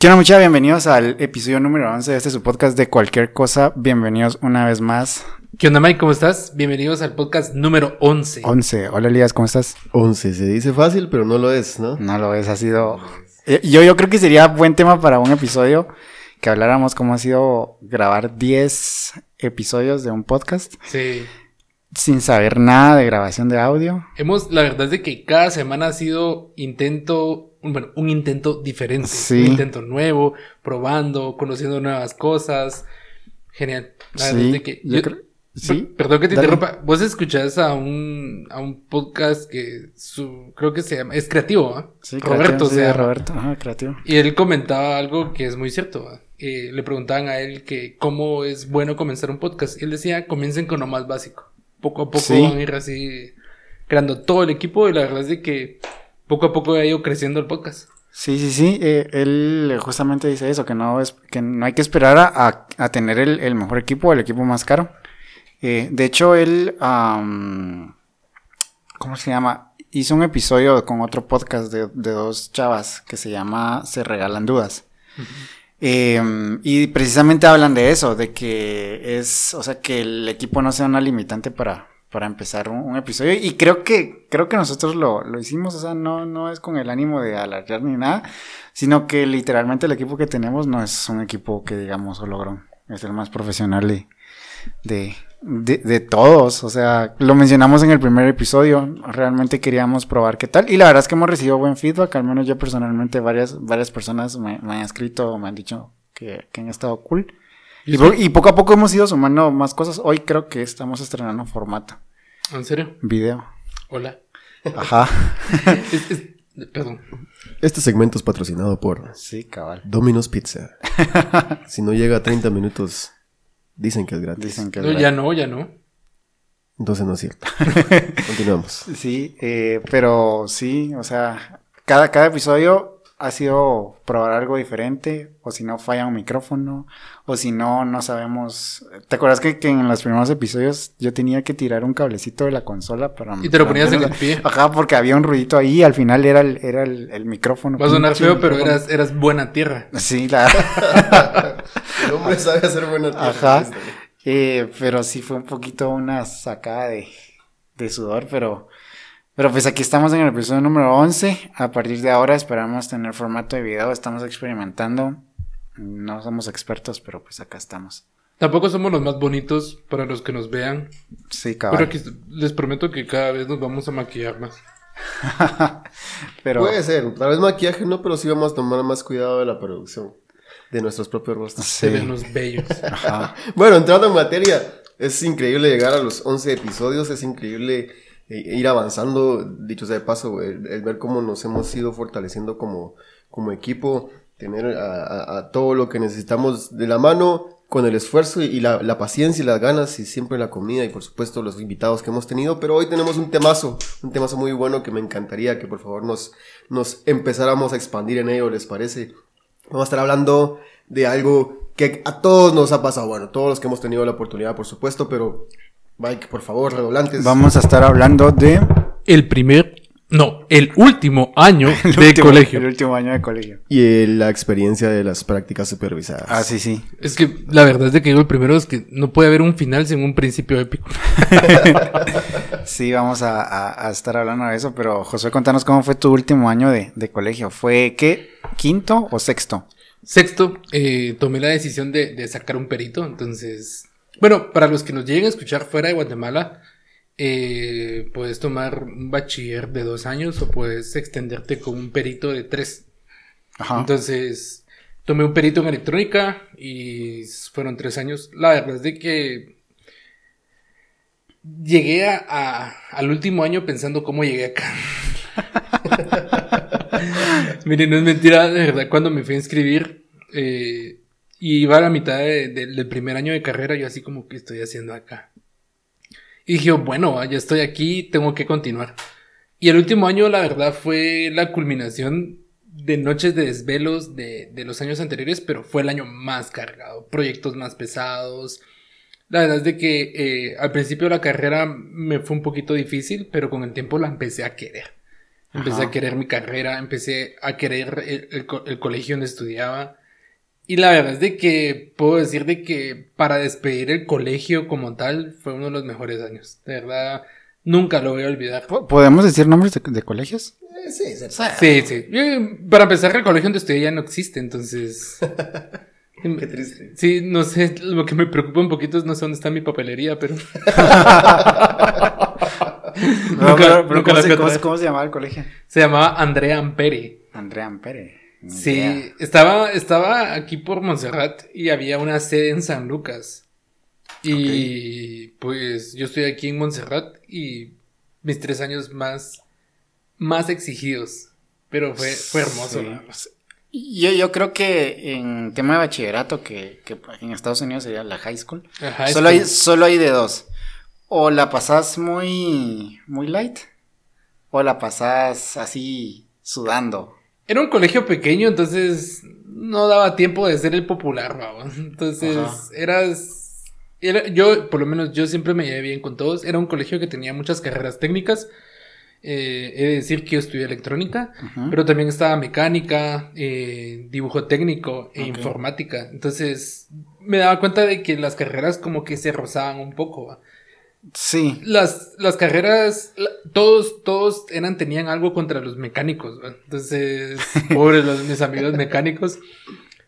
Quiero mucha bienvenidos al episodio número 11 de este su podcast de cualquier cosa. Bienvenidos una vez más. ¿Qué onda, Mike? ¿Cómo estás? Bienvenidos al podcast número 11. 11. Hola, Elías, ¿cómo estás? 11. Se dice fácil, pero no lo es, ¿no? No lo es, ha sido... Eh, Yo, yo creo que sería buen tema para un episodio que habláramos cómo ha sido grabar 10 episodios de un podcast Sí. Sin saber nada de grabación de audio. Hemos, la verdad es de que cada semana ha sido intento, bueno, un intento diferente. Sí. Un intento nuevo, probando, conociendo nuevas cosas. Genial. La verdad Sí, es de que yo creo- sí. Per- Perdón que te Dale. interrumpa. Vos escuchás a un, a un podcast que su, creo que se llama, es creativo, ¿ah? Sí, Roberto creativo, sí, se de llama. Roberto, ajá, creativo. Y él comentaba algo que es muy cierto. ¿va? Eh, le preguntaban a él que cómo es bueno comenzar un podcast. Y él decía, comiencen con lo más básico. Poco a poco Sí. van a ir así creando todo el equipo y la verdad es de que poco a poco ha ido creciendo el podcast. Sí, sí, sí. eh, él justamente dice eso, que no es, que no hay que esperar a, a- tener el, el mejor equipo o el equipo más caro. Eh, de hecho, él, ¿cómo se llama? Hizo un episodio con otro podcast de, de dos chavas que se llama Se Regalan Dudas. Eh, y precisamente hablan de eso, de que es, o sea, que el equipo no sea una limitante para, para empezar un, un episodio. Y creo que, creo que nosotros lo, lo hicimos, o sea, no, no es con el ánimo de alargar ni nada, sino que literalmente el equipo que tenemos no es un equipo que digamos logró, es el más profesional de, de, de, de todos. O sea, lo mencionamos en el primer episodio. Realmente queríamos probar qué tal. Y la verdad es que hemos recibido buen feedback. Al menos yo personalmente, varias, varias personas me, me han escrito, me han dicho que, que han estado cool. Y, po- y poco a poco hemos ido sumando más cosas. Hoy creo que estamos estrenando formato, ¿En serio? video. Hola. Ajá. Es- es- perdón. Este segmento es patrocinado por Sí, cabal. Domino's Pizza. si no llega a 30 minutos, dicen que es gratis. Dicen que es No, verdad. ya no, ya no. Entonces no es cierto. Continuamos. Sí, eh, pero sí, o sea, cada, cada episodio ha sido probar algo diferente, o si no falla un micrófono, o si no, no sabemos. ¿Te acuerdas que, que en los primeros episodios yo tenía que tirar un cablecito de la consola para... Y te lo ponías en el pie. Ajá, porque había un ruidito ahí y al final era el, era el, el micrófono. Va a sonar feo, pero eras, eras buena tierra. Sí, la... El hombre sabe hacer buena tierra. Ajá. Eh, pero sí fue un poquito una sacada de, de sudor, pero, pero pues aquí estamos en el episodio número 11. A partir de ahora esperamos tener formato de video. Estamos experimentando. No somos expertos, pero pues acá estamos. Tampoco somos los más bonitos para los que nos vean. Sí, Pero cabrón. aquí les prometo que cada vez nos vamos a maquillar más. Pero, Puede ser. Tal vez maquillaje no, pero sí vamos a tomar más cuidado de la producción. De nuestros propios rostros. sí. Se ven los bellos. Ajá. Bueno, entrando en materia, es increíble llegar a los 11 episodios, es increíble eh, ir avanzando, dicho sea de paso, el, el ver cómo nos hemos ido fortaleciendo como, como equipo, tener a, a- a todo lo que necesitamos de la mano, con el esfuerzo y la, la paciencia y las ganas y siempre la comida y por supuesto los invitados que hemos tenido, pero hoy tenemos un temazo, un temazo muy bueno que me encantaría que por favor nos, nos empezáramos a expandir en ello, ¿les parece? Vamos a estar hablando de algo que a todos nos ha pasado. Bueno, todos los que hemos tenido la oportunidad, por supuesto, pero Mike, por favor, redoblantes. Vamos a estar hablando de... El primer, no, el último año el de último- colegio. El último año de colegio. Y la experiencia de las prácticas supervisadas. Ah, sí, sí. Es que la verdad es de que digo el primero es que no puede haber un final sin un principio épico. Sí, vamos a, a- a estar hablando de eso, pero Josué, contanos cómo fue tu último año de, de colegio. ¿Fue qué? ¿Quinto o sexto? Sexto, eh, tomé la decisión de, de sacar un perito, entonces, bueno, para los que nos lleguen a escuchar fuera de Guatemala, eh, puedes tomar un bachiller de dos años o puedes extenderte con un perito de tres. Ajá. Entonces, tomé un perito en electrónica y fueron tres años. La verdad es de que llegué a, a- al último año pensando cómo llegué acá. Miren, no es mentira, de verdad, cuando me fui a inscribir eh, y iba a la mitad de- de- del primer año de carrera, yo así como que estoy haciendo acá. Y dije, bueno, ya estoy aquí, tengo que continuar. Y el último año, la verdad, fue la culminación de noches de desvelos de, de los años anteriores, pero fue el año más cargado, proyectos más pesados. La verdad es de que eh, al principio de la carrera me fue un poquito difícil, pero con el tiempo la empecé a querer. Empecé a querer mi carrera, empecé a querer el, el, el, colegio donde estudiaba. Y la verdad es de que puedo decir de que para despedir el colegio como tal fue uno de los mejores años. De verdad, nunca lo voy a olvidar. ¿Podemos decir nombres de, de colegios? Eh, sí, sí, sí, para empezar, el colegio donde estudié ya no existe, entonces... Qué triste. Sí, no sé, lo que me preocupa un poquito es no sé dónde está mi papelería, pero... no, nunca, pero, nunca ¿cómo, se, ¿cómo, ¿cómo, se, llamaba el colegio? Se llamaba Andrea Ampere. Andrea Ampere. Sí, estaba, estaba aquí por Montserrat y había una sede en San Lucas. Y okay. pues yo estoy aquí en Montserrat y mis tres años más, más exigidos. Pero fue, fue hermoso. Sí. Yo, yo creo que en tema de bachillerato, que, que en Estados Unidos sería la high school, high solo, school. Hay, solo hay de dos. O la pasas muy, muy light, o la pasas así sudando. Era un colegio pequeño, entonces no daba tiempo de ser el popular, ¿no? Entonces Ajá. eras... Era, yo, por lo menos yo siempre me llevé bien con todos. Era un colegio que tenía muchas carreras técnicas. Eh, he de decir que yo estudié electrónica, pero también estaba mecánica, eh, dibujo técnico e okay. informática. Entonces me daba cuenta de que las carreras como que se rozaban un poco. ¿va? Sí. Las, las carreras, todos, todos eran, tenían algo contra los mecánicos. ¿va? Entonces, pobres los, mis amigos mecánicos.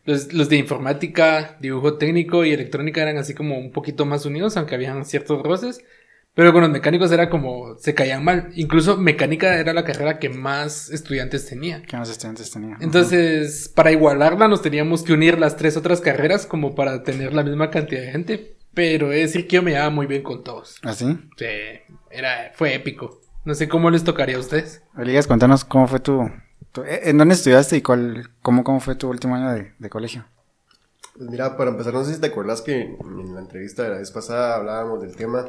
Los, los, de informática, dibujo técnico y electrónica eran así como un poquito más unidos, aunque habían ciertos roces. Pero con los mecánicos era como, se caían mal. Incluso mecánica era la carrera que más estudiantes tenía. Que más estudiantes tenía. Entonces, uh -huh. para igualarla nos teníamos que unir las tres otras carreras como para tener la misma cantidad de gente. Pero es decir que yo me llevaba muy bien con todos. ¿Ah, sí? Sí, era, fue épico. No sé cómo les tocaría a ustedes. Elías, cuéntanos cómo fue tu, tu, ¿En dónde estudiaste y cuál, cómo, cómo fue tu último año de, de colegio? Pues mira, para empezar, no sé si te acuerdas que en la entrevista de la vez pasada hablábamos del tema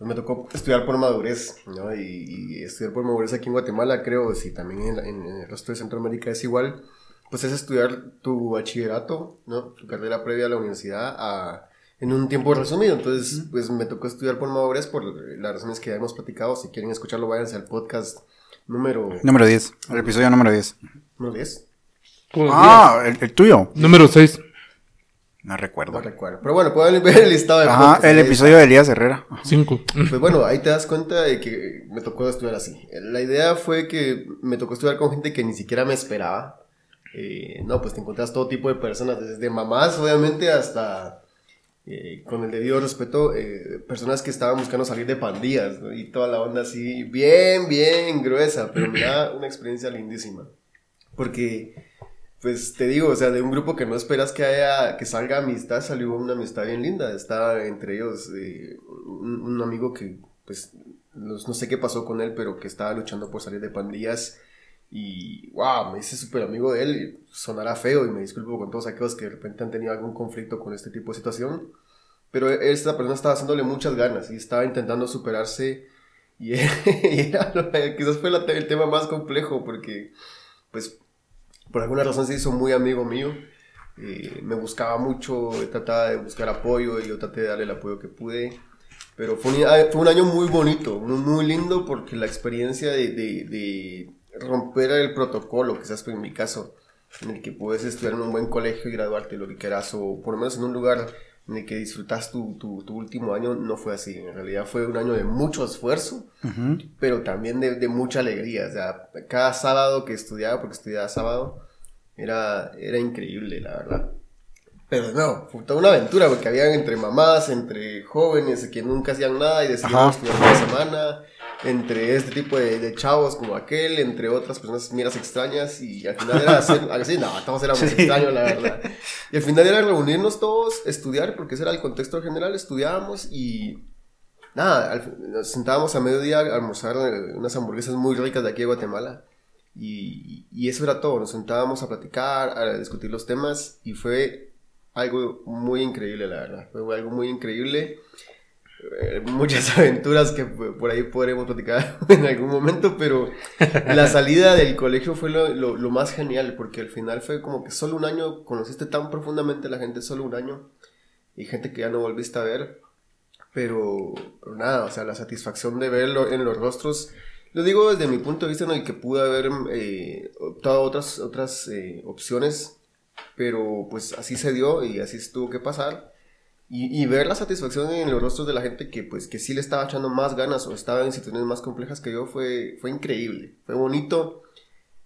pues me tocó estudiar por madurez, ¿no? Y, y, estudiar por madurez aquí en Guatemala, creo, si también en, en, el resto de Centroamérica es igual, pues es estudiar tu bachillerato, ¿no? Tu carrera previa a la universidad a, en un tiempo resumido. Entonces, pues me tocó estudiar por madurez por las razones que ya hemos platicado. Si quieren escucharlo, váyanse al podcast número... Número 10, el episodio número 10. ¿Número 10? Ah, el, el, tuyo. Número 6. No recuerdo. No recuerdo. Pero bueno, pueden ver el listado de Ajá, el episodio de Elías Herrera. Cinco. Pues bueno, ahí te das cuenta de que me tocó estudiar así. La idea fue que me tocó estudiar con gente que ni siquiera me esperaba. Eh, no, pues te encuentras todo tipo de personas, desde mamás, obviamente, hasta, eh, con el debido respeto, eh, personas que estaban buscando salir de pandillas. Y toda la onda así, bien, bien gruesa, pero me da una experiencia lindísima. Porque pues te digo, o sea, de un grupo que no esperas que haya, que salga amistad, salió una amistad bien linda. Estaba entre ellos eh, un, amigo que, pues, no sé qué pasó con él, pero que estaba luchando por salir de pandillas. Y, wow, me hice súper amigo de él. Sonará feo y me disculpo con todos aquellos que de repente han tenido algún conflicto con este tipo de situación. Pero esta persona estaba haciéndole muchas ganas y estaba intentando superarse. Y, era, quizás fue la, el tema más complejo porque, pues, por alguna razón se hizo muy amigo mío. Eh, me buscaba mucho, trataba de buscar apoyo y yo traté de darle el apoyo que pude. Pero fue un, fue un año muy bonito, muy, muy, lindo porque la experiencia de, de, de, romper el protocolo, quizás fue en mi caso, en el que puedes estudiar en un buen colegio y graduarte lo que quieras, o por lo menos en un lugar en el que disfrutas tu, tu, tu, último año, no fue así. En realidad fue un año de mucho esfuerzo, uh -huh. pero también de, de, mucha alegría. O sea, cada sábado que estudiaba, porque estudiaba sábado, era, era increíble, la verdad. Pero no, fue toda una aventura, porque habían entre mamás, entre jóvenes que nunca hacían nada y decidían estudiar una semana, entre este tipo de, de, chavos como aquel, entre otras personas miras extrañas, y al final era hacer, así, no, todos éramos sí. extraños, la verdad. Y al final era reunirnos todos, estudiar, porque ese era el contexto general, estudiábamos y nada, al, nos sentábamos a mediodía a almorzar unas hamburguesas muy ricas de aquí de Guatemala. Y, y, eso era todo, nos sentábamos a platicar, a discutir los temas y fue algo muy increíble, la verdad. Fue algo muy increíble. Eh, muchas aventuras que por ahí podremos platicar en algún momento, pero la salida del colegio fue lo, más genial, porque al final fue como que solo un año conociste tan profundamente a la gente, solo un año, y gente que ya no volviste a ver, pero, pero nada, o sea, la satisfacción de verlo en los rostros Lo digo desde mi punto de vista en el que pude haber eh, optado otras, otras eh, opciones, pero pues así se dio y así tuvo que pasar. Y, y, ver la satisfacción en los rostros de la gente que pues que sí le estaba echando más ganas o estaba en situaciones más complejas que yo fue, fue increíble, fue bonito,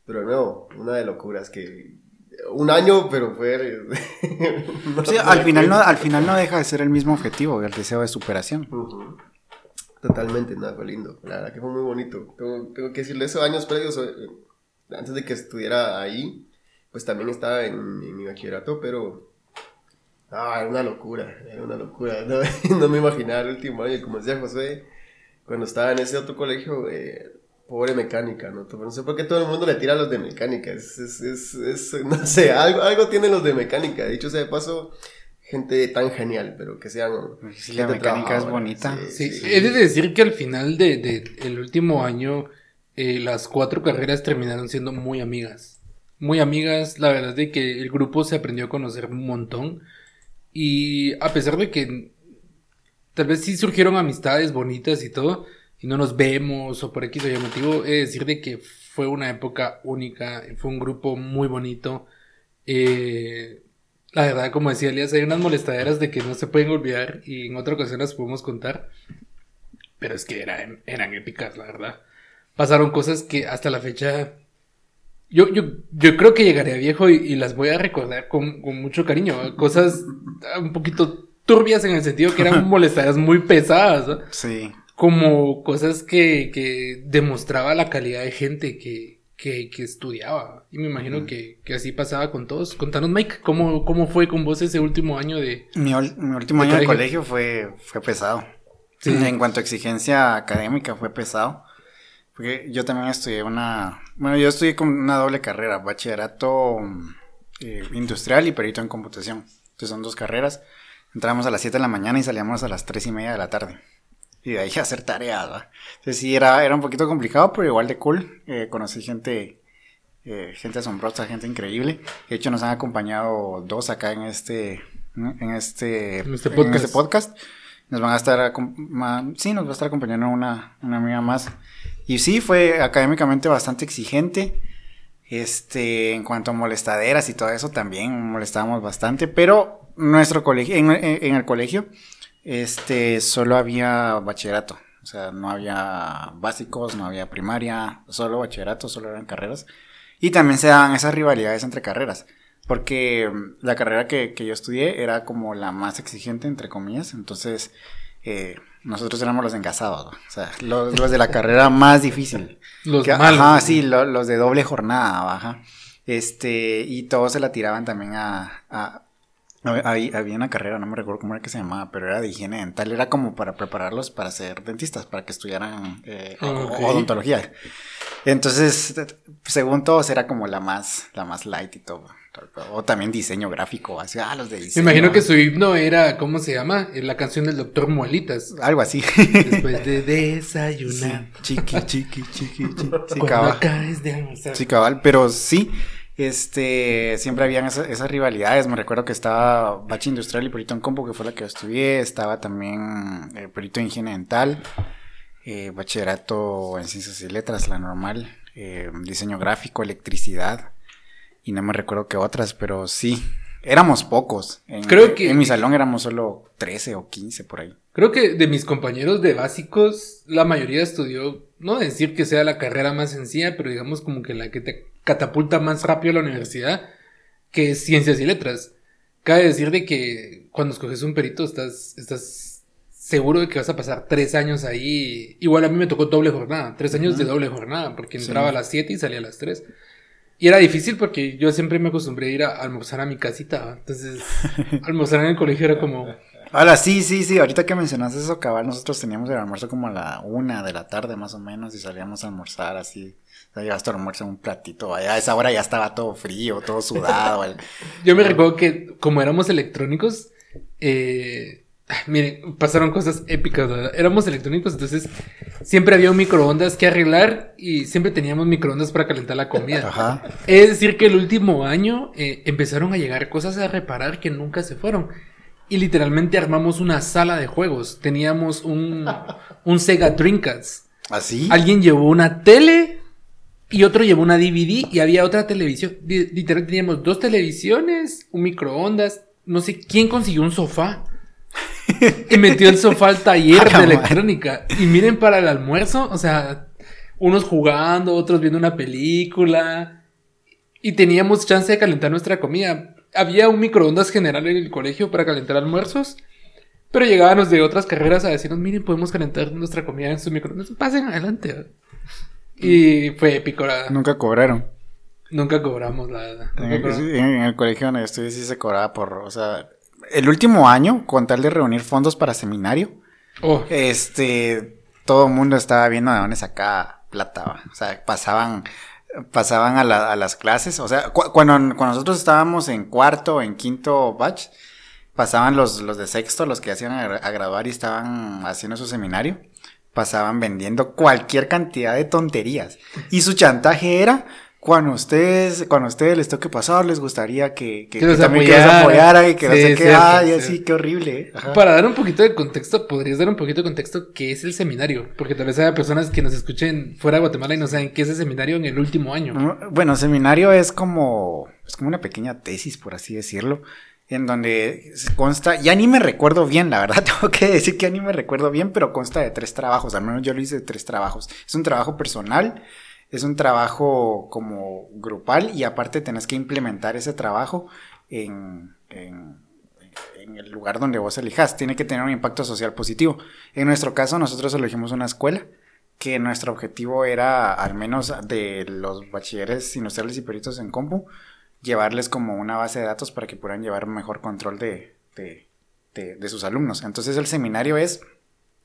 pero de nuevo, una de locuras que un año, pero fue... no, sí, al, final no, al final no deja de ser el mismo objetivo, el deseo de superación. Totalmente, nada, fue lindo. La verdad que fue muy bonito. Tengo, tengo que decirle, esos años previos, eh, antes de que estuviera ahí, pues también estaba en, mi bachillerato, pero... Ah, era una locura, era una locura. No, me imaginaba el último año, como decía José, cuando estaba en ese otro colegio, eh, pobre mecánica, ¿no? No sé por qué todo el mundo le tira a los de mecánica. Es, es, es, es no sé, algo, algo tienen los de mecánica. Dicho sea de paso, gente tan genial, pero que sean... Sí, la mecánica es bonita. Sí, he de decir que al final del de, el último año, eh, las cuatro carreras terminaron siendo muy amigas. Muy amigas, la verdad es que el grupo se aprendió a conocer un montón. Y a pesar de que tal vez sí surgieron amistades bonitas y todo, y no nos vemos o por X o Y motivo, he de decir de que fue una época única, fue un grupo muy bonito. Eh, la verdad, como decía Elias, hay unas molestaderas de que no se pueden olvidar y en otra ocasión las podemos contar. Pero es que eran, eran épicas, la verdad. Pasaron cosas que hasta la fecha... Yo, yo, yo creo que llegaré a viejo y, las voy a recordar con, con, mucho cariño. Cosas un poquito turbias en el sentido que eran molestaderas muy pesadas. Sí como cosas que, que demostraba la calidad de gente que, que, que estudiaba. Y me imagino que, que, así pasaba con todos. Contanos, Mike, ¿cómo, cómo fue con vos ese último año de... Mi, último año de colegio fue, fue pesado. En cuanto a exigencia académica fue pesado. Porque yo también estudié una... Bueno, yo estudié con una doble carrera, bachillerato eh, industrial y perito en computación. Entonces son dos carreras. Entramos a las 7 de la mañana y salíamos a las 3 y media de la tarde y de ahí hacer tareas. Entonces sí, era, era un poquito complicado, pero igual de cool. Eh, conocí gente, eh, gente asombrosa, gente increíble. De hecho, nos han acompañado dos acá en este, en este, en este, este podcast. Nos van a estar, sí, nos va a estar acompañando una, una amiga más. Y sí, fue académicamente bastante exigente. Este, en cuanto a molestaderas y todo eso, también molestábamos bastante, pero nuestro colegio, en, el colegio, este, solo había bachillerato. O sea, no había básicos, no había primaria, solo bachillerato, solo eran carreras. Y también se daban esas rivalidades entre carreras. Porque mm, la carrera que, yo estudié era como la más exigente, entre comillas. Entonces, eh, nosotros éramos los engasados, o sea, los, de la carrera más difícil. Los malos. Ajá, sí, los de doble jornada, baja. Este, y todos se la tiraban también a, había una carrera, no me recuerdo cómo era que se llamaba, pero era de higiene dental. Era como para prepararlos para ser dentistas, para que estudiaran eh, odontología. Entonces, según todos, era como la más, la más light y todo. O también diseño gráfico, así, ah, los de diseño. Me imagino que su himno era, ¿cómo se llama? La canción del doctor Muelitas. Algo así. Después de desayunar. chiqui, chiqui, chiqui, chiqui. Sí, cabal. de Sí, cabal, pero sí. Este, siempre habían esas, rivalidades. Me recuerdo que estaba Bachi Industrial y Perito en Compo, que fue la que yo estudié. Estaba también eh, Perito en Higiene Dental, eh, Bachillerato en Ciencias y Letras, la normal, eh, Diseño Gráfico, Electricidad. Y no me recuerdo qué otras, pero sí, éramos pocos. En, Creo que. En mi salón éramos solo 13 o 15 por ahí. Creo que de mis compañeros de básicos, la mayoría estudió, no decir que sea la carrera más sencilla, pero digamos como que la que te catapulta más rápido a la universidad, que es ciencias y letras. Cabe decir de que cuando escoges un perito estás, estás seguro de que vas a pasar tres años ahí. Igual a mí me tocó doble jornada, tres años de doble jornada, porque entraba a las siete y salía a las tres. Y era difícil porque yo siempre me acostumbré a ir a almorzar a mi casita. Entonces, almorzar en el colegio era como... Hola, sí, sí, sí. Ahorita que mencionaste eso, cabal, nosotros teníamos el almuerzo como a la una de la tarde más o menos y salíamos a almorzar así. O sea, llegaste a almorzar un platito. Allá a esa hora ya estaba todo frío, todo sudado. Yo me recuerdo que como éramos electrónicos, eh, miren, pasaron cosas épicas. ¿verdad? Éramos electrónicos, entonces siempre había un microondas que arreglar y siempre teníamos microondas para calentar la comida. Ajá. Es decir, que el último año eh, empezaron a llegar cosas a reparar que nunca se fueron y literalmente armamos una sala de juegos. Teníamos un, un Sega Dreamcast. ¿Así? Alguien llevó una tele y otro llevó una DVD y había otra televisión. Li- Literal teníamos dos televisiones, un microondas, no sé quién consiguió un sofá. Y metió el sofá al taller de electrónica. Y miren para el almuerzo, o sea, unos jugando, otros viendo una película. Y teníamos chance de calentar nuestra comida. Había un microondas general en el colegio para calentar almuerzos. Pero llegaban los de otras carreras a decirnos, miren, podemos calentar nuestra comida en su microondas. Pasen adelante. Y fue épico, la- Nunca cobraron. Nunca cobramos la... En el colegio donde yo estudié sí se cobraba por, o sea, el último año, con tal de reunir fondos para seminario, Oh, este, todo el mundo estaba viendo de dónde sacaba plata, o sea, pasaban, pasaban a, la- a las clases, o sea, cu- cuando, cuando nosotros estábamos en cuarto, en quinto batch, pasaban los, los de sexto, los que hacían a, a graduar y estaban haciendo su seminario, pasaban vendiendo cualquier cantidad de tonterías. Y su chantaje era, cuando ustedes, cuando a ustedes les toque pasar, les gustaría que, que, Que también que los apoyaran. apoyaran y que no Sí, sé qué, ay, así, qué horrible. Ajá. Para dar un poquito de contexto, podrías dar un poquito de contexto qué es el seminario. Porque tal vez haya personas que nos escuchen fuera de Guatemala y no saben qué es el seminario en el último año. Bueno, seminario es como, es como una pequeña tesis, por así decirlo, en donde se consta, ya ni me recuerdo bien, la verdad, tengo que decir que ya ni me recuerdo bien, pero consta de tres trabajos, al menos yo lo hice de tres trabajos. Es un trabajo personal, es un trabajo como grupal y aparte tenés que implementar ese trabajo en, en, el lugar donde vos elijas. Tiene que tener un impacto social positivo. En nuestro caso, nosotros elegimos una escuela que nuestro objetivo era, al menos de los bachilleres industriales y peritos en compu, llevarles como una base de datos para que puedan llevar mejor control de, de- de sus alumnos. Entonces el seminario es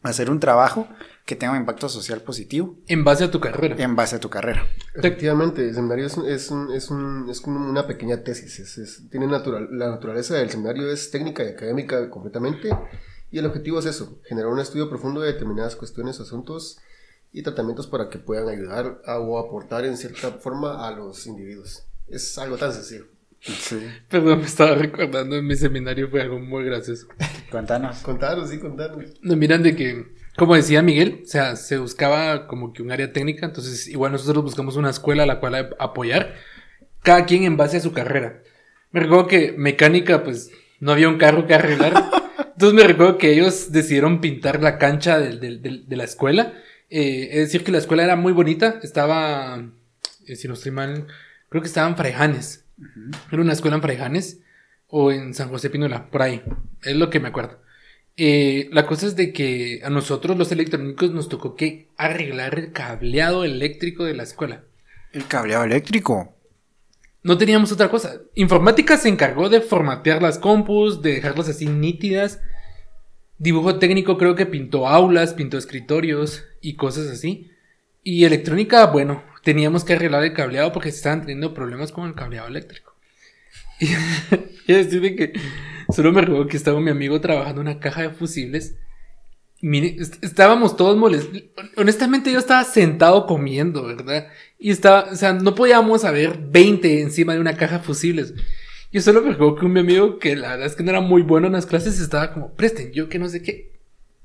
hacer un trabajo que tenga un impacto social positivo En base a tu carrera. en base a tu carrera. Efectivamente, el seminario es, un- es, un- es, un- es como una pequeña tesis. es- es- tiene natural, la naturaleza del seminario es técnica y académica completamente. Y el objetivo es eso: generar un estudio profundo de determinadas cuestiones, asuntos y tratamientos para que puedan ayudar a- o aportar en cierta forma a los individuos. Es algo tan sencillo. Sí. Perdón, me estaba recordando en mi seminario fue algo muy gracioso. Cuéntanos. Contaros, sí, contaros. No, miran de que, como decía Miguel, o sea, se buscaba como que un área técnica, entonces igual nosotros buscamos una escuela a la cual apoyar, cada quien en base a su carrera. Me recuerdo que mecánica, pues, no había un carro que arreglar, entonces me recuerdo que ellos decidieron pintar la cancha de, la escuela, Eh, es decir, que la escuela era muy bonita, estaba, eh, si no estoy mal, creo que estaba en Fraijanes, era una escuela en Fraijanes, o en San José Pinola, por ahí, es lo que me acuerdo. Eh, la cosa es de que a nosotros los electrónicos nos tocó que arreglar el cableado eléctrico de la escuela. El cableado eléctrico. No teníamos otra cosa. Informática se encargó de formatear las compus, de dejarlas así nítidas. Dibujo técnico creo que pintó aulas, pintó escritorios y cosas así. Y electrónica, bueno, teníamos que arreglar el cableado porque se estaban teniendo problemas con el cableado eléctrico. Y, y decir de que solo me recuerdo que estaba mi amigo trabajando en una caja de fusibles. Mire, est- estábamos todos molestos. Honestamente, yo estaba sentado comiendo, ¿verdad? Y estaba, o sea, no podíamos haber 20 encima de una caja de fusibles. Yo solo me recuerdo que un mi amigo, que la verdad es que no era muy bueno en las clases, estaba como, presten, yo que no sé qué.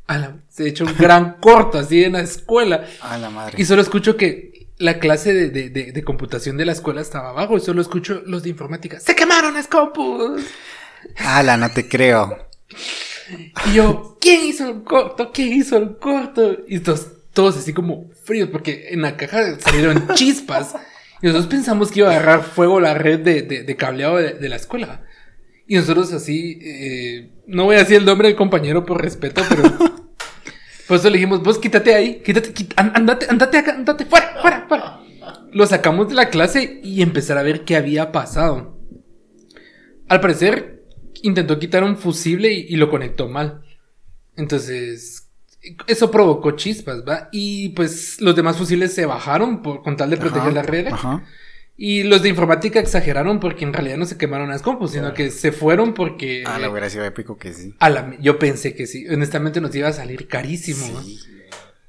A la- se echó un gran corto así en la escuela. A la madre. Y solo escucho que la clase de, de- de- de computación de la escuela estaba abajo. Y solo escucho los de informática. ¡Se quemaron las compus! Ala, no te creo. Y yo, ¿quién hizo el corto? ¿Quién hizo el corto? Y todos, todos así como fríos, porque en la caja salieron chispas. Y nosotros pensamos que iba a agarrar fuego la red de, de- de cableado de, de la escuela. Y nosotros así, eh, no voy a decir el nombre del compañero por respeto, pero... Por eso le dijimos, vos quítate ahí, quítate, quít- an- andate, andate acá, andate, fuera, fuera, fuera. Lo sacamos de la clase y empezar a ver qué había pasado. Al parecer, intentó quitar un fusible y, y lo conectó mal. Entonces, eso provocó chispas, ¿va? Y pues los demás fusibles se bajaron por, con tal de proteger Ajá, la red. Ajá. Y los de informática exageraron porque en realidad no se quemaron las compus, sino que se fueron porque... Ah, la hubiera sido épico que sí. a la- yo pensé que sí. Honestamente nos iba a salir carísimo. Sí.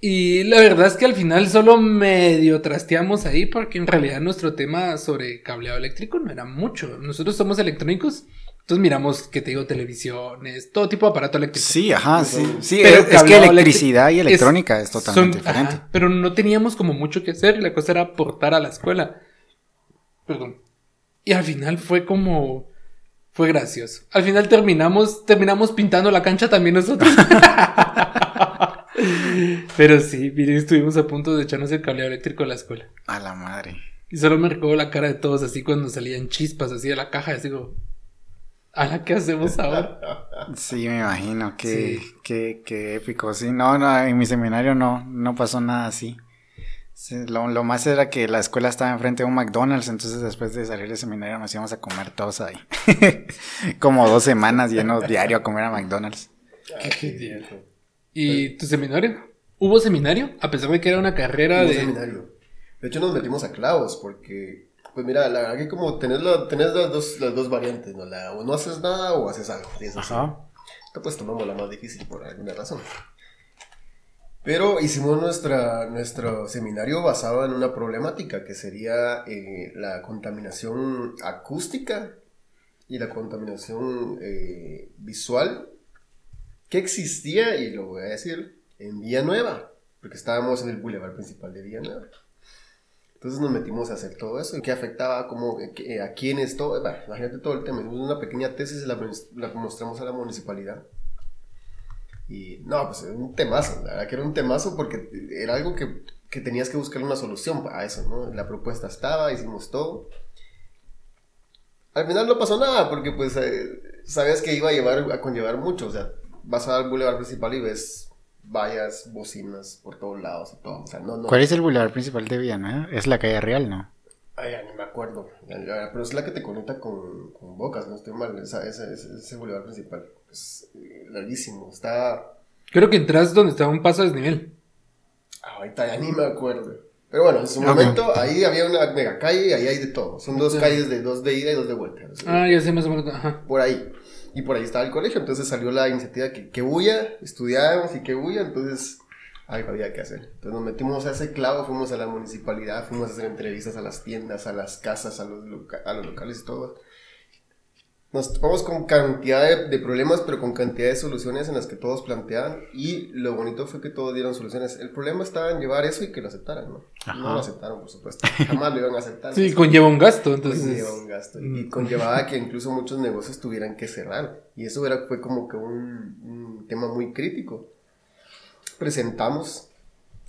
Y la verdad es que al final solo medio trasteamos ahí porque en realidad nuestro tema sobre cableado eléctrico no era mucho. Nosotros somos electrónicos Entonces miramos, que te digo, televisiones, todo tipo de aparato eléctrico. Sí, ajá, sí. Sí, Pero es, es que electricidad y es- electrónica es, totalmente Son- ajá, diferente. pero no teníamos como mucho que hacer y la cosa era aportar a la escuela. Perdón. Y al final fue como... Fue gracioso. Al final terminamos, terminamos pintando la cancha también nosotros. pero sí, miren, estuvimos a punto de echarnos el cableado eléctrico a la escuela. A la madre. Y solo me recuerdo la cara de todos así cuando salían chispas así de la caja así como... ¿A la qué hacemos ahora? Sí, me imagino. Qué, Sí. qué, qué épico. Sí, no, no, en mi seminario no, no pasó nada así. Sí, lo, lo más era que la escuela estaba enfrente de un McDonald's, entonces después de salir del seminario nos íbamos a comer todos ahí. Como dos semanas llenos diario a comer a McDonald's. Qué genial. ¿Y tu seminario? ¿Hubo seminario? A pesar de que era una carrera Hubo de... seminario. De hecho, nos metimos a clavos porque, pues mira, la verdad que como tenés, la- tenés las, dos, las dos variantes, ¿no? La, o no haces nada o haces algo. Ajá. Entonces, pues tomamos la más difícil por alguna razón. Pero hicimos nuestra, nuestro seminario basado en una problemática que sería eh, la contaminación acústica y la contaminación eh, visual que existía, y lo voy a decir, en Villanueva, porque estábamos en el bulevar principal de Villanueva. Entonces nos metimos a hacer todo eso, que afectaba como, eh, a quiénes, todo, bueno, imagínate todo el tema. Hicimos una pequeña tesis la, la mostramos a la municipalidad. Y no, pues era un temazo, la verdad que era un temazo porque era algo que, que tenías que buscar una solución a eso, ¿no? La propuesta estaba, hicimos todo. Al final no pasó nada porque pues eh, sabías que iba a llevar a conllevar mucho, o sea, vas al bulevar principal y ves vallas, bocinas por todos lados y todo, o sea, no, no. ¿Cuál es el bulevar principal de Villanueva? Es la calle Real, ¿no? Ay, ya ni me acuerdo. Ya, ya, Pero es la que te conecta con, con Bocas, no estoy mal. Esa, esa, ese, ese bulevar principal. Es eh, larguísimo. Está. Creo que entras donde estaba un paso a desnivel. ah, Ahorita ya ni me acuerdo. Pero bueno, en su momento ahí había una mega calle y ahí hay de todo. Son dos calles de dos de ida y dos de vuelta. Ah, ya sé más o menos. Ajá. Por ahí. Y por ahí estaba el colegio. Entonces salió la iniciativa que, que huya, estudiábamos y que huya. Entonces algo había que hacer. Entonces nos metimos a ese clavo, fuimos a la municipalidad, fuimos a hacer entrevistas a las tiendas, a las casas, a los, a los locales y todo. Nos topamos con cantidad de, de problemas, pero con cantidad de soluciones en las que todos planteaban. Y lo bonito fue que todos dieron soluciones. El problema estaba en llevar eso y que lo aceptaran, ¿no? Ajá. No lo aceptaron, por supuesto. Jamás lo iban a aceptar. Sí, conlleva un gasto, entonces. Conlleva un gasto. Y conllevaba que incluso muchos negocios tuvieran que cerrar. Y eso era, fue como que un, un tema muy crítico. Presentamos.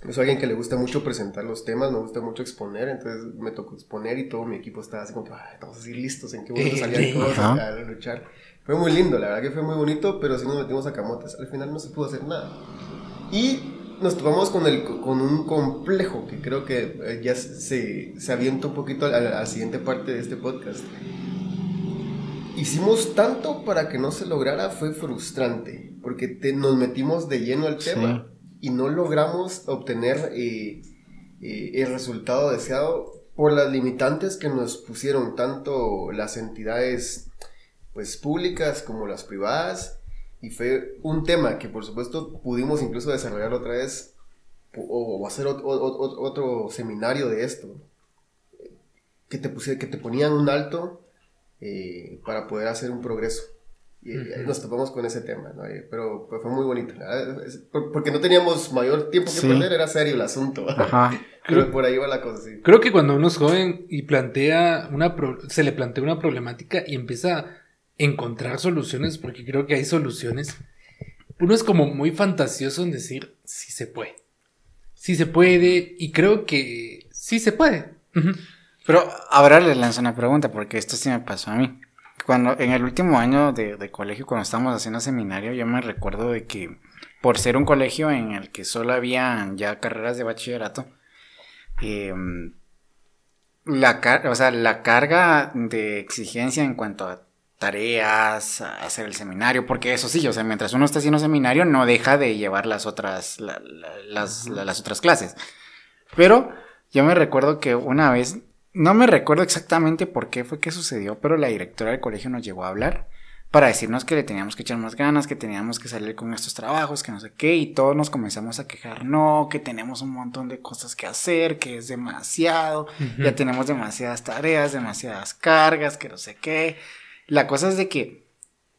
Soy alguien que le gusta mucho presentar los temas, me gusta mucho exponer, entonces me tocó exponer y todo mi equipo estaba así como que, "Ay, estamos así listos, en qué momento salían todos a, luchar. Fue muy lindo, la verdad que fue muy bonito, pero sí nos metimos a camotes. Al final no se pudo hacer nada. Y nos topamos con, el, con un complejo que creo que eh, ya se, se avienta un poquito a la, siguiente parte de este podcast. Hicimos tanto para que no se lograra, fue frustrante, porque te- nos metimos de lleno al Sí. Y no logramos obtener eh, eh, el resultado deseado por las limitantes que nos pusieron tanto las entidades pues públicas como las privadas y fue un tema que por supuesto pudimos incluso desarrollar otra vez o, hacer ot- ot- ot- otro seminario de esto que te, pusie- que te ponían un alto eh, para poder hacer un progreso. Y nos topamos con ese tema, ¿no? Pero, pero fue muy bonito, porque no teníamos mayor tiempo que Sí. perder, era serio el asunto. Ajá. pero por ahí va la cosa, sí. Creo que cuando uno es joven y plantea una pro- se le plantea una problemática y empieza a encontrar soluciones, porque creo que hay soluciones, uno es como muy fantasioso en decir sí se puede. Sí se puede, y creo que sí se puede. Pero ahora les lanzo una pregunta, porque esto sí me pasó a mí. Cuando en el último año de, de colegio, cuando estábamos haciendo seminario, yo me recuerdo de que por ser un colegio en el que solo había ya carreras de bachillerato, eh, la, car- o sea, la carga de exigencia en cuanto a tareas, a hacer el seminario, porque eso sí, o sea, mientras uno está haciendo seminario no deja de llevar las otras, la- la- las, la- las otras clases. Pero yo me recuerdo que una vez, no me recuerdo exactamente por qué fue que sucedió, pero la directora del colegio nos llegó a hablar para decirnos que le teníamos que echar más ganas, que teníamos que salir con estos trabajos, que no sé qué, y todos nos comenzamos a quejar, no, que tenemos un montón de cosas que hacer, que es demasiado, ya tenemos demasiadas tareas, demasiadas cargas, que no sé qué. La cosa es de que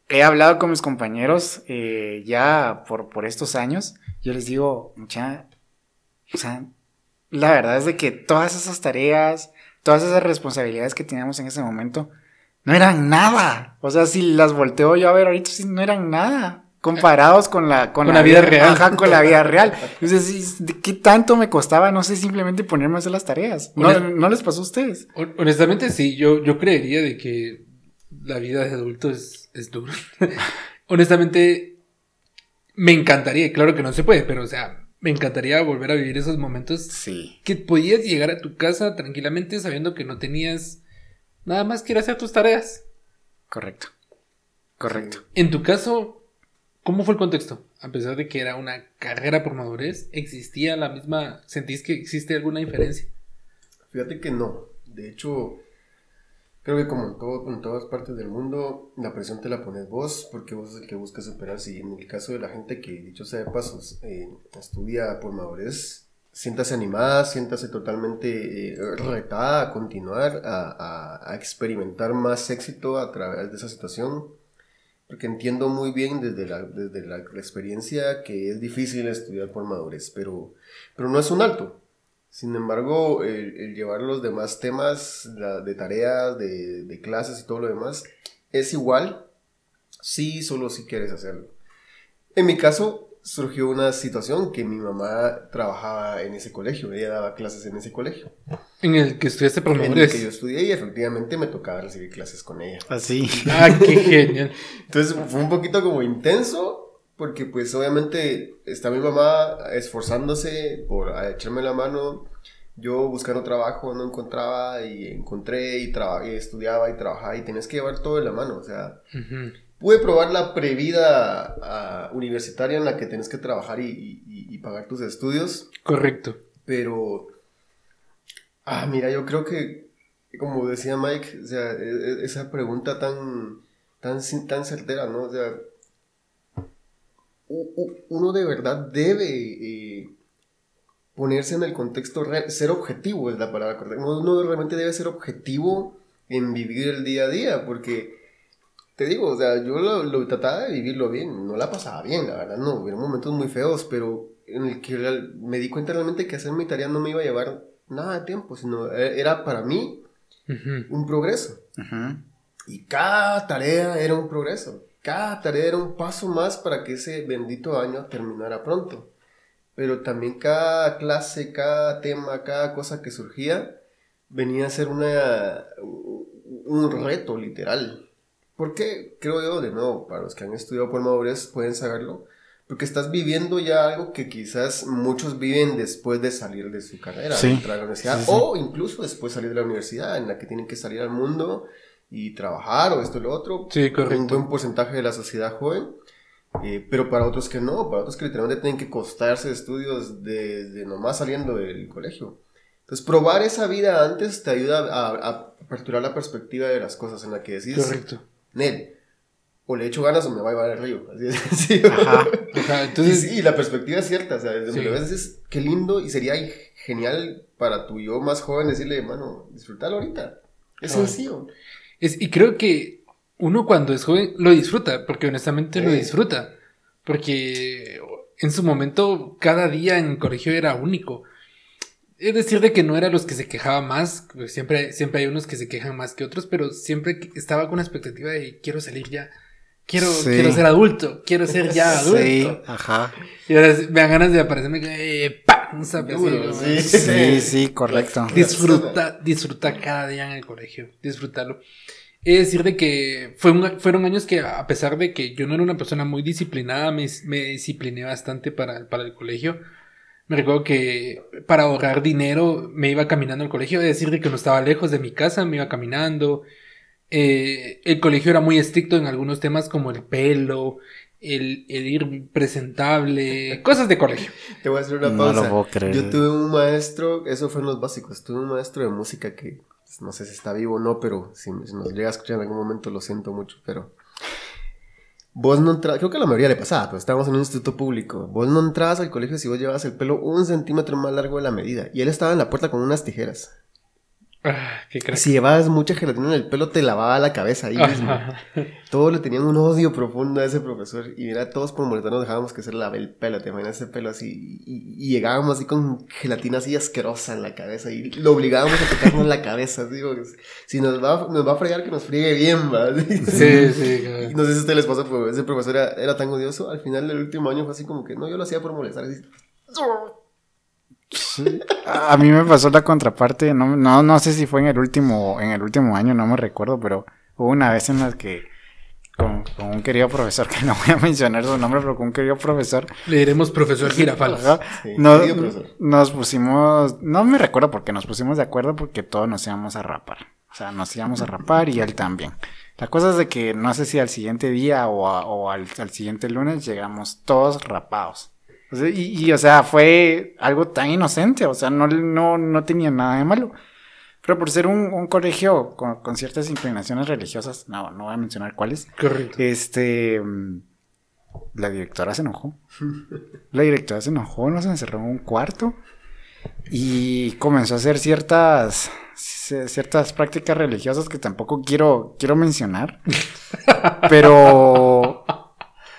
he hablado con mis compañeros eh, ya por, por estos años. Yo les digo, mucha, o sea, la verdad es de que todas esas tareas, todas esas responsabilidades que teníamos en ese momento, no eran nada. O sea, si las volteo yo a ver ahorita, sí, no eran nada. Comparados con la, con, la, vida, real. Ajá, con la vida real. Entonces, ¿qué tanto me costaba? No sé, simplemente ponerme a hacer las tareas. ¿No, ¿no les pasó a ustedes? Honestamente, sí. Yo, yo creería de que la vida de adulto es, es dura. Honestamente, me encantaría, claro que no se puede, pero o sea, me encantaría volver a vivir esos momentos. Sí. Que podías llegar a tu casa tranquilamente sabiendo que no tenías nada más que ir a hacer tus tareas. Correcto. Correcto. En tu caso, ¿cómo fue el contexto? A pesar de que era una carrera por madurez, ¿existía la misma, sentís que existe alguna diferencia? Fíjate que no. De hecho, Creo que como en, todo, en todas partes del mundo, la presión te la pones vos, porque vos es el que busca superarse. Y en el caso de la gente que, dicho sea de pasos, eh, estudia por madurez, siéntase animada, siéntase totalmente eh, retada a continuar, a, a, experimentar más éxito a través de esa situación. Porque entiendo muy bien desde la, desde la, experiencia que es difícil estudiar por madurez, pero, pero no es un alto. Sin embargo, el, llevar los demás temas de tareas, de, clases y todo lo demás es igual si solo si quieres hacerlo. En mi caso, surgió una situación que mi mamá trabajaba en ese colegio, ella daba clases en ese colegio. En el que estudiaste por En el que yo estudié y efectivamente me tocaba recibir clases con ella. Así. Ah, qué genial. Entonces fue un poquito como intenso, porque pues obviamente está mi mamá esforzándose por echarme la mano. Yo buscando trabajo no encontraba y encontré y, y estudiaba y trabajaba y tenías que llevar todo de la mano. O sea, pude probar la previda uh, universitaria en la que tienes que trabajar y, y, pagar tus estudios. Correcto. Pero, ah, mira, yo creo que, como decía Mike, o sea, e, e, esa pregunta tan, tan, tan certera, ¿no? O sea, uno de verdad debe eh, ponerse en el contexto real, ser objetivo es la palabra correcta. Uno realmente debe ser objetivo en vivir el día a día, porque te digo, o sea, yo lo, trataba de vivirlo bien, no la pasaba bien, la verdad, no, hubo momentos muy feos, pero en el que me di cuenta realmente que hacer mi tarea no me iba a llevar nada de tiempo, sino e, era para mí un progreso. Y cada tarea era un progreso cada tarea era un paso más para que ese bendito año terminara pronto. Pero también cada clase, cada tema, cada cosa que surgía venía a ser una, un reto literal. Porque creo yo, de nuevo, para los que han estudiado por madurez pueden saberlo, porque estás viviendo ya algo que quizás muchos viven después de salir de su carrera, de la universidad, o incluso después de salir de la universidad, en la que tienen que salir al mundo y trabajar o esto y lo otro. Sí, correcto. Un buen porcentaje de la sociedad joven. Eh, pero para otros que no, para otros que literalmente tienen que costarse estudios desde nomás saliendo del colegio. Entonces, probar esa vida antes te ayuda a, aperturar la perspectiva de las cosas en la que decís. Correcto. Nel, o le echo ganas o me va a llevar el río. Así es. Sí. Ajá. Entonces, sí, la perspectiva es cierta. O sea, desde sí. veces qué lindo y sería genial para tu yo más joven decirle, mano, disfrútalo ahorita. Es sencillo y creo que uno cuando es joven lo disfruta, porque honestamente lo disfruta. Porque en su momento cada día en el colegio era único. Es decir, de que no era los que se quejaban más, pues siempre, siempre hay unos que se quejan más que otros, pero siempre estaba con la expectativa de quiero salir ya. Quiero, quiero ser adulto, quiero ser ya adulto. Sí, ajá. Y ahora me dan ganas de aparecerme, eh, ¡pa! Un sí, sí, sí, correcto. Disfruta, disfruta cada día en el colegio, disfrutarlo. Es decir, de que fue fueron años que, a pesar de que yo no era una persona muy disciplinada, me, me discipliné bastante para, para el colegio. Me recuerdo que para ahorrar dinero me iba caminando al colegio, es decir, de que no estaba lejos de mi casa, me iba caminando. Eh, el colegio era muy estricto en algunos temas como el pelo, el, el, ir presentable, cosas de colegio. Te voy a hacer una pausa. Yo tuve un maestro, eso fue en los básicos, tuve un maestro de música que pues, no sé si está vivo o no, pero si, nos llega a escuchar en algún momento lo siento mucho, pero vos no entras, creo que a la mayoría le pasaba, pero estábamos en un instituto público, vos no entrabas al colegio si vos llevabas el pelo un centímetro más largo de la medida, y él estaba en la puerta con unas tijeras. Ah, qué crack. Si llevabas mucha gelatina en el pelo, te lavaba la cabeza ahí mismo. Ajá. Todos le tenían un odio profundo a ese profesor. Y mira, todos por molestarnos dejábamos que se lave el pelo. Te imaginas ese pelo así. Y, y llegábamos así con gelatina así asquerosa en la cabeza. Y lo obligábamos a tocarnos la cabeza. Así, porque si nos va, nos va a fregar, que nos friegue bien, ¿va? Sí, sí, claro. no sé si a ustedes les pasó, pero ese profesor era, era tan odioso. Al final del último año fue así como que no, yo lo hacía por molestar. Así, A a mí me pasó la contraparte, no, no, no sé si fue en el último, en el último año, no me recuerdo, pero hubo una vez en la que con, con un querido profesor, que no voy a mencionar su nombre, pero con un querido profesor, Le diremos profesor Girafalos. ajá, Sí, nos, nos pusimos, no me recuerdo porque nos pusimos de acuerdo porque todos nos íbamos a rapar. O sea, nos íbamos a rapar y él también. La cosa es de que no sé si al siguiente día o, a- o al, al siguiente lunes llegamos todos rapados. Y, y, o sea, fue algo tan inocente, o sea, no, no, no tenía nada de malo. Pero por ser un, un colegio con, con ciertas inclinaciones religiosas, no, no voy a mencionar cuáles, Correcto. este. mm, La directora se enojó. La directora se enojó, nos encerró en un cuarto y comenzó a hacer ciertas ciertas prácticas religiosas que tampoco quiero quiero mencionar. Pero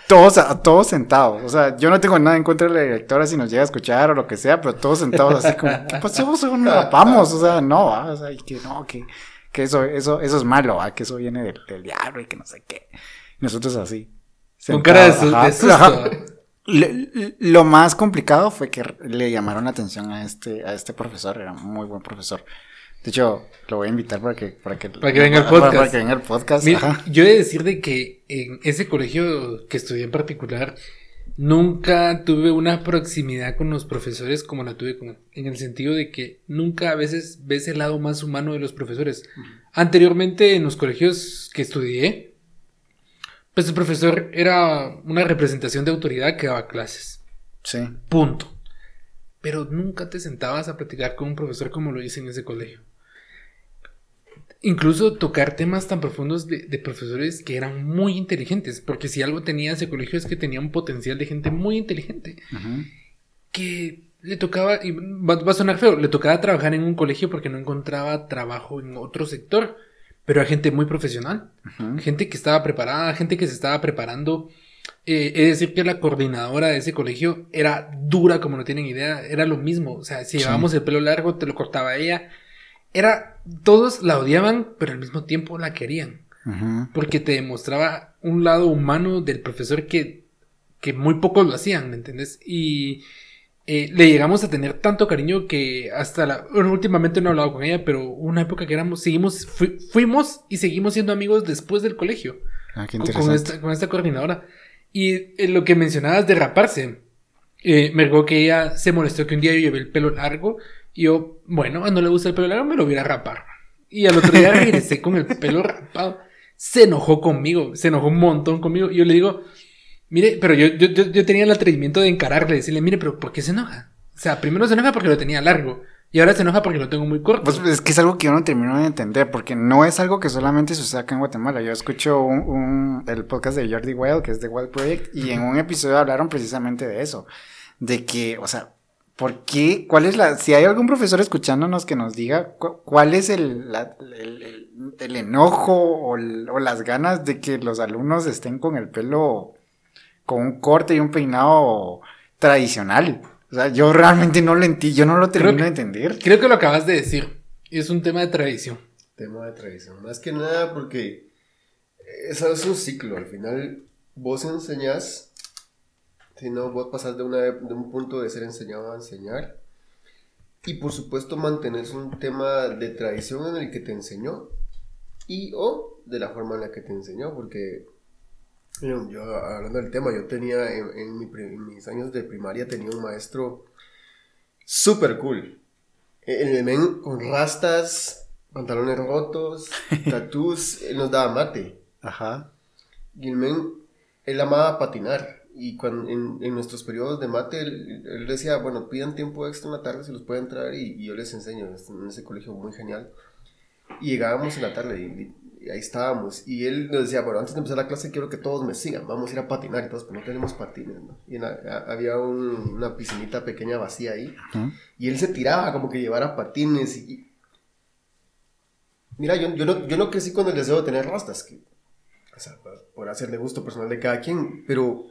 todos a- todos sentados, o sea, yo no tengo nada en contra de la directora si nos llega a escuchar o lo que sea, pero todos sentados así como, ¿qué pasó? Solo nos rapamos, o sea, no, ¿va? o sea, y que no, que que eso eso eso es malo, ¿va? que eso viene del, del diablo y que no sé qué. Y nosotros así. Con cara de, sentados, su- ajá, de susto. ajá. Lo, lo más complicado fue que le llamaron la atención a este, a este profesor, era un muy buen profesor. De hecho, lo voy a invitar para que, para que, Para que venga el podcast. Para que venga el podcast. Mira, yo he de decir de que en ese colegio que estudié en particular, nunca tuve una proximidad con los profesores como la tuve con, en el sentido de que nunca a veces ves el lado más humano de los profesores. Anteriormente en los colegios que estudié, pues el profesor era una representación de autoridad que daba clases. Sí. Punto. Pero nunca te sentabas a platicar con un profesor como lo hice en ese colegio. Incluso tocar temas tan profundos de, de profesores que eran muy inteligentes. Porque si algo tenía ese colegio es que tenía un potencial de gente muy inteligente. Que le tocaba, y va, va a sonar feo, le tocaba trabajar en un colegio porque no encontraba trabajo en otro sector. Pero a gente muy profesional. Gente que estaba preparada, gente que se estaba preparando. Eh, es decir, que la coordinadora de ese colegio era dura, como no tienen idea. Era lo mismo. O sea, si Sí. llevábamos el pelo largo, te lo cortaba ella. Era. Todos la odiaban, pero al mismo tiempo la querían. Porque te demostraba un lado humano del profesor que, que muy pocos lo hacían, ¿me entiendes? Y eh, le llegamos a tener tanto cariño que hasta la. Bueno, últimamente no he hablado con ella, pero una época que éramos. Seguimos, fui- fuimos y seguimos siendo amigos después del colegio Ah, qué con interesante. esta, con esta coordinadora. Y eh, lo que mencionabas de raparse, eh, me recuerdo que ella se molestó que un día yo llevé el pelo largo y yo, bueno, no le gusta el pelo largo, me lo voy a rapar. Y al otro día regresé con el pelo rapado. Se enojó conmigo, se enojó un montón conmigo. Y yo le digo, mire, pero yo, yo, yo, tenía el atrevimiento de encararle, decirle, mire, pero ¿por qué se enoja? O sea, primero se enoja porque lo tenía largo y ahora se enoja porque lo tengo muy corto. Pues es que es algo que yo no termino de entender, porque no es algo que solamente sucede acá en Guatemala. Yo escucho un, un- el podcast de Jordi Wild, que es de Wild Project, y en un episodio hablaron precisamente de eso. De que, o sea, ¿por qué? ¿Cuál es la. Si hay algún profesor escuchándonos que nos diga cu- cuál es el, la- el, el- el enojo o, el- o las ganas de que los alumnos estén con el pelo con un corte y un peinado tradicional. O sea, yo realmente no lo entiendo, yo no lo Creo termino que- de entender. Creo que lo acabas de decir. Es un tema de tradición. Tema de tradición. Más que nada porque eso es un ciclo. Al final vos enseñás, si no, vos pasás de, una, de un punto de ser enseñado a enseñar. Y por supuesto mantenés un tema de tradición en el que te enseñó y o de la forma en la que te enseñó. Porque miren, yo hablando del tema, yo tenía en, en mi pri- en mis años de primaria tenía un maestro súper cool. El el men con rastas, pantalones rotos, tatús, él nos daba mate. Ajá. Y el men, él amaba patinar. Y cuando, en, en nuestros periodos de mate, él, él decía, bueno, pidan tiempo extra en la tarde, se los pueden traer y, y yo les enseño en ese colegio muy genial. Y llegábamos en la tarde y, y ahí estábamos. Y él nos decía, bueno, antes de empezar la clase quiero que todos me sigan, vamos a ir a patinar y todos, pero no tenemos patines, ¿no? Y la- a- había un- una piscinita pequeña vacía ahí. Y él se tiraba como que llevara patines y, Mira, yo, yo, no, yo no crecí con el deseo de tener rastas, que, o sea, por- por hacer de gusto personal de cada quien, pero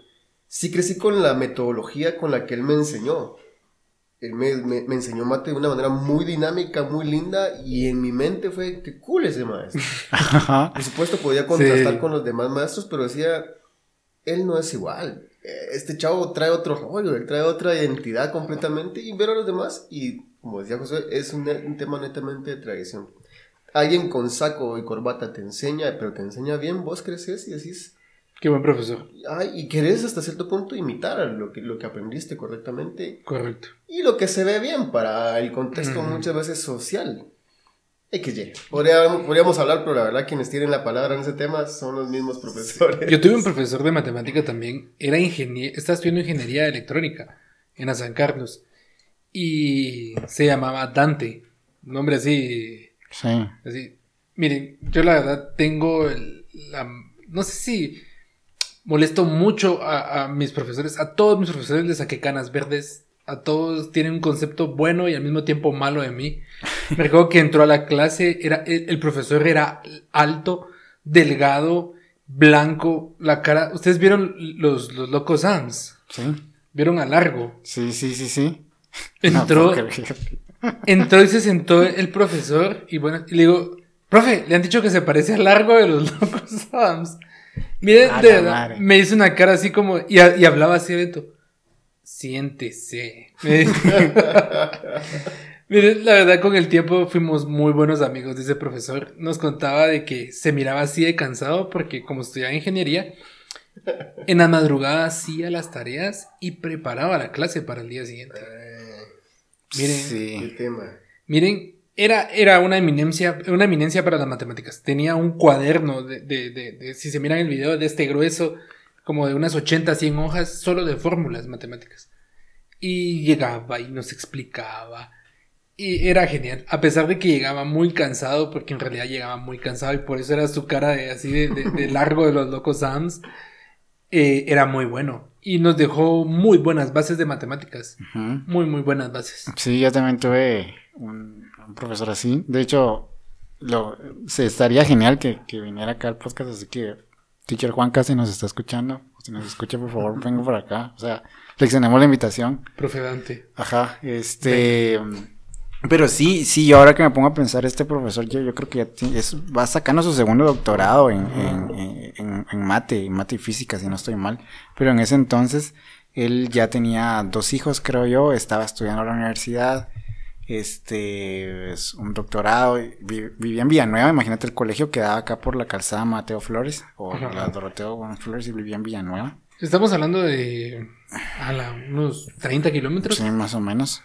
sí crecí con la metodología con la que él me enseñó. Él me, me, me enseñó mate de una manera muy dinámica, muy linda, y en mi mente fue, qué cool ese maestro. Por supuesto, podía contrastar Sí. con los demás maestros, pero decía, él no es igual. Este chavo trae otro rollo, él trae otra identidad completamente y ver a los demás. Y como decía José, es un, un tema netamente de tradición. Alguien con saco y corbata te enseña, pero te enseña bien, vos creces y decís, Qué buen profesor. ay, y querés hasta cierto punto imitar lo que, lo que aprendiste correctamente Correcto. y lo que se ve bien para el contexto muchas veces social. XY. Podríamos, podríamos hablar, pero la verdad quienes tienen la palabra en ese tema son los mismos profesores. Yo tuve un profesor de matemática también. Era ingeniero, estaba estudiando ingeniería electrónica en San Carlos. Y se llamaba Dante. Un nombre así. Sí. así. Miren, yo la verdad tengo el- la. No sé si molesto mucho a, a mis profesores. A todos mis profesores les saqué canas verdes. A todos tienen un concepto bueno y al mismo tiempo malo de mí. Me recuerdo que entró a la clase, era, el, el profesor era alto, delgado, blanco, la cara. ¿Ustedes vieron los, los locos Sams? Sí. ¿Vieron a largo? Sí, sí, sí, sí. Entró, entró y se sentó el profesor y bueno, y le digo, profe, le han dicho que se parece a largo de los locos Sams. Miren, de me hizo una cara así como, y, a- y hablaba así, Beto. Siéntese. Miren, la verdad, con el tiempo fuimos muy buenos amigos de ese profesor. Nos contaba de que se miraba así de cansado porque como estudiaba ingeniería, en la madrugada hacía las tareas y preparaba la clase para el día siguiente. Miren, Qué Sí. tema. Miren, era, era una eminencia, una eminencia para las matemáticas. Tenía un cuaderno de, de- de- de- si se miran el video, de este grueso, como de unas 80, 100 hojas, solo de fórmulas matemáticas. Y llegaba y nos explicaba. Y era genial, a pesar de que llegaba muy cansado, porque en realidad llegaba muy cansado y por eso era su cara de, así de, de- de largo de los locos Sams, eh, era muy bueno. Y nos dejó muy buenas bases de matemáticas. Muy, muy buenas bases. Sí, yo también tuve un, un profesor así. De hecho, lo, se estaría genial que, que viniera acá al podcast, así que Teacher Juan casi nos está escuchando. Si nos escucha, por favor, venga por acá. O sea, le extendemos la invitación. Profe Dante. Ajá, este... Pero sí, sí, yo ahora que me pongo a pensar, este profesor, yo, yo creo que ya es, va sacando su segundo doctorado en, en, en- en- en mate, en mate y física, si no estoy mal. Pero en ese entonces, él ya tenía dos hijos, creo yo, estaba estudiando en la universidad, este, es un doctorado, vivía en Villanueva, imagínate el colegio quedaba acá por la calzada Mateo Flores, o Ajá. la Doroteo Flores, y vivía en Villanueva. Estamos hablando de a la- unos 30 kilómetros, Sí, más o menos.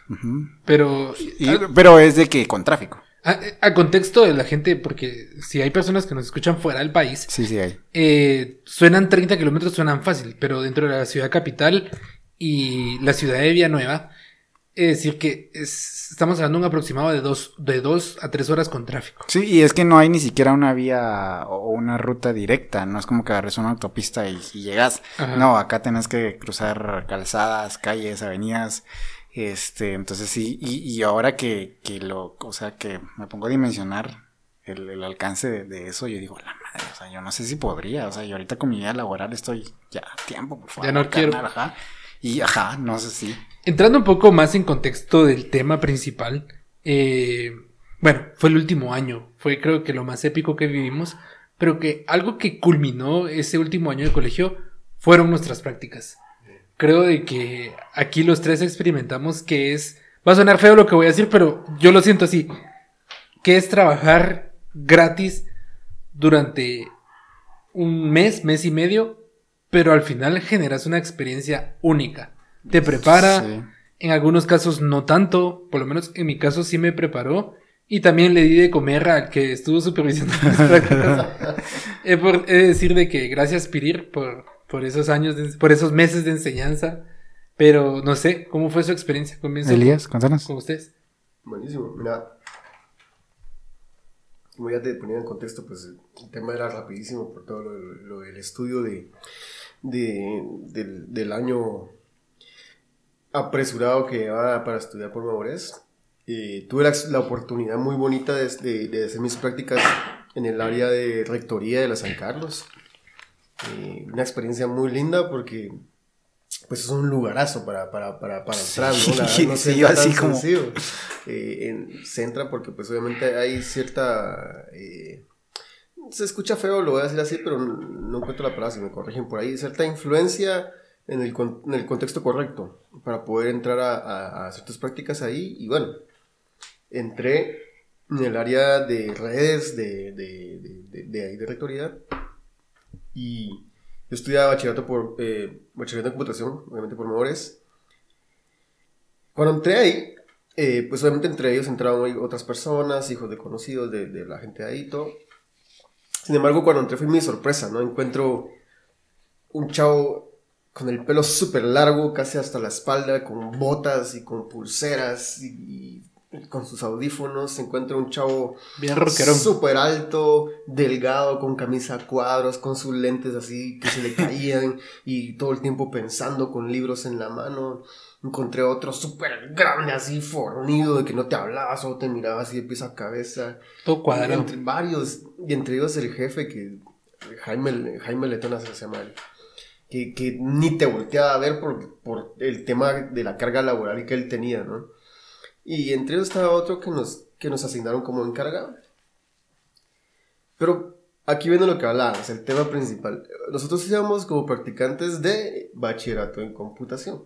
pero Y- a, pero es de que con tráfico. a- a contexto de la gente, porque si hay personas que nos escuchan fuera del país, Sí, sí, hay. eh, suenan 30 kilómetros, suenan fácil, pero dentro de la ciudad capital y la ciudad de Villanueva, es decir que es- estamos hablando de un aproximado de dos, de dos a tres horas con tráfico. Sí, y es que no hay ni siquiera una vía o una ruta directa, no es como que agarres una autopista y, y llegas. Ajá. No, acá tenés que cruzar calzadas, calles, avenidas, este, entonces sí, y, y ahora que, que lo, o sea, que me pongo a dimensionar el, el alcance de, de eso, yo digo, la madre, o sea, yo no sé si podría, o sea, yo ahorita con mi vida laboral estoy ya a tiempo, por favor. Ya no quiero. ajá. Y ajá, no sé si. Entrando un poco más en contexto del tema principal, eh, bueno, fue el último año, fue creo que lo más épico que vivimos, pero que algo que culminó ese último año de colegio fueron nuestras prácticas. Creo de que aquí los tres experimentamos que es, va a sonar feo lo que voy a decir, pero yo lo siento así, que es trabajar gratis durante un mes, mes y medio, pero al final generas una experiencia única. Te prepara, Sí. en algunos casos no tanto, por lo menos en mi caso sí me preparó. Y también le di de comer al que estuvo supervisando las prácticas. He por- he de decir de que gracias Pirir por, por esos años, de- por esos meses de enseñanza. Pero no sé, ¿cómo fue su experiencia? Comienzo Elías, contanos. con ustedes. Buenísimo. Mira, como ya te ponía en contexto, pues el tema era rapidísimo por todo lo, lo del estudio de, de- del, del año apresurado que llevaba para estudiar por madurez. eh, tuve la, la oportunidad muy bonita de, de- de hacer mis prácticas en el área de rectoría de la San Carlos. Eh, una experiencia muy linda porque pues es un lugarazo para, para, para, para entrar, ¿no? La- no sí, yo así como-. Eh, en- se entra porque pues obviamente hay cierta... eh, se escucha feo, lo voy a decir así, pero no, no encuentro la palabra, si me corrigen por ahí, cierta influencia en el, en el contexto correcto para poder entrar a, a- a ciertas prácticas ahí. Y bueno, entré en el área de redes de, de, de, de- de ahí de rectoría y yo estudiaba bachillerato por eh, bachillerato en computación, obviamente por Memores. Cuando entré ahí, eh, pues obviamente entre ellos entraban ahí otras personas, hijos de conocidos de, de la gente ahí y todo. Sin embargo, cuando entré fue mi sorpresa, ¿no? Encuentro un chavo con el pelo súper largo, casi hasta la espalda, con botas y con pulseras y, y con sus audífonos. Encuentro un chavo Bien súper alto, delgado, con camisa a cuadros, con sus lentes así que se le caían y todo el tiempo pensando con libros en la mano. Encontré otro súper grande, así fornido, de que no te hablaba, solo te miraba así de pies a cabeza. Todo Y cuadrado. entre varios, y entre ellos el jefe, que Jaime, Jaime Letona se llama él, que, que ni te volteaba a ver por, por el tema de la carga laboral que él tenía, ¿no? Y entre ellos estaba otro que nos, que nos asignaron como encargado. Pero aquí viene lo que hablábamos, el tema principal. Nosotros íbamos como practicantes de bachillerato en computación.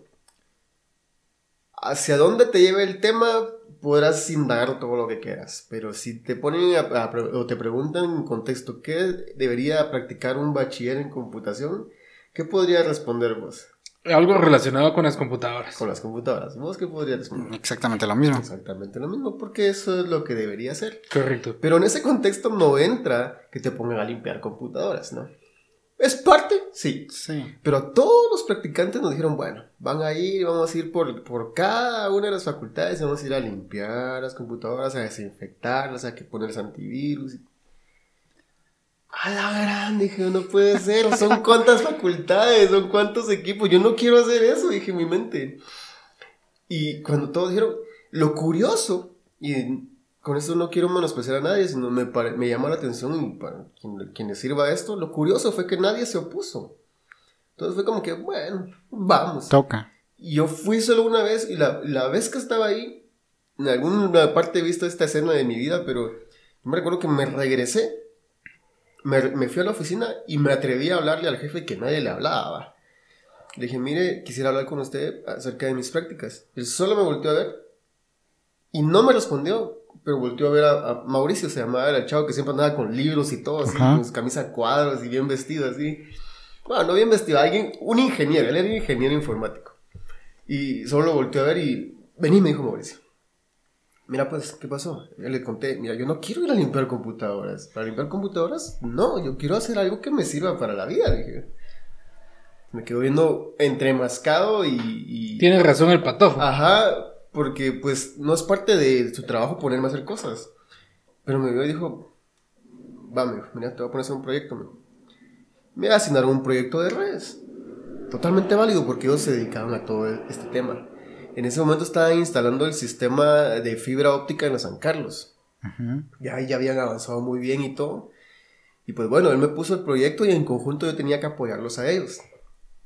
Hacia dónde te lleve el tema, podrás indagar todo lo que quieras. Pero si te ponen a- a o te preguntan en contexto qué debería practicar un bachiller en computación, ¿qué podrías responder vos? Algo relacionado con las computadoras. Con las computadoras. ¿Vos qué podrías responder? Exactamente lo mismo. Exactamente lo mismo, porque eso es lo que debería ser. Correcto. Pero en ese contexto no entra que te pongan a limpiar computadoras, ¿no? ¿Es parte? Sí. Sí. Pero todos los practicantes nos dijeron, bueno, van a ir, vamos a ir por, por cada una de las facultades, vamos a ir a limpiar las computadoras, a desinfectarlas, a que ponerles antivirus. A la gran, dije, no puede ser, son cuántas facultades, son cuántos equipos, yo no quiero hacer eso, dije en mi mente. Y cuando todos dijeron, lo curioso, y con esto no quiero menospreciar a nadie, sino me, me llama la atención y para quien, quien le sirva esto, lo curioso fue que nadie se opuso. Entonces fue como que, bueno, vamos. Toca. Y yo fui solo una vez y la, la vez que estaba ahí, en alguna parte he visto esta escena de mi vida, pero yo me recuerdo que me regresé, me, me fui a la oficina y me atreví a hablarle al jefe que nadie le hablaba. Le dije, mire, quisiera hablar con usted acerca de mis prácticas. Él solo me volteó a ver y no me respondió, pero volteó a ver a, a Mauricio, se llamaba, el chavo que siempre andaba con libros y todo, así, Ajá. con su camisa a cuadros y bien vestido, así. Bueno, no bien vestido, alguien, un ingeniero, él era ingeniero informático. Y solo lo volteó a ver y, vení, me dijo Mauricio. Mira, pues, ¿qué pasó? Yo le conté, mira, yo no quiero ir a limpiar computadoras. Para limpiar computadoras, no, yo quiero hacer algo que me sirva para la vida, dije. Me quedo viendo entremascado y... y... Tienes razón el patojo. Ajá, porque pues no es parte de su trabajo ponerme a hacer cosas. Pero me vio y dijo, va, mira, te voy a poner a hacer un proyecto. Me, dijo. me asignaron un proyecto de redes. Totalmente válido porque ellos se dedicaban a todo este tema. En ese momento estaban instalando el sistema de fibra óptica en la San Carlos. Ujú. Ya, ya habían avanzado muy bien y todo. Y pues bueno, él me puso el proyecto y en conjunto yo tenía que apoyarlos a ellos.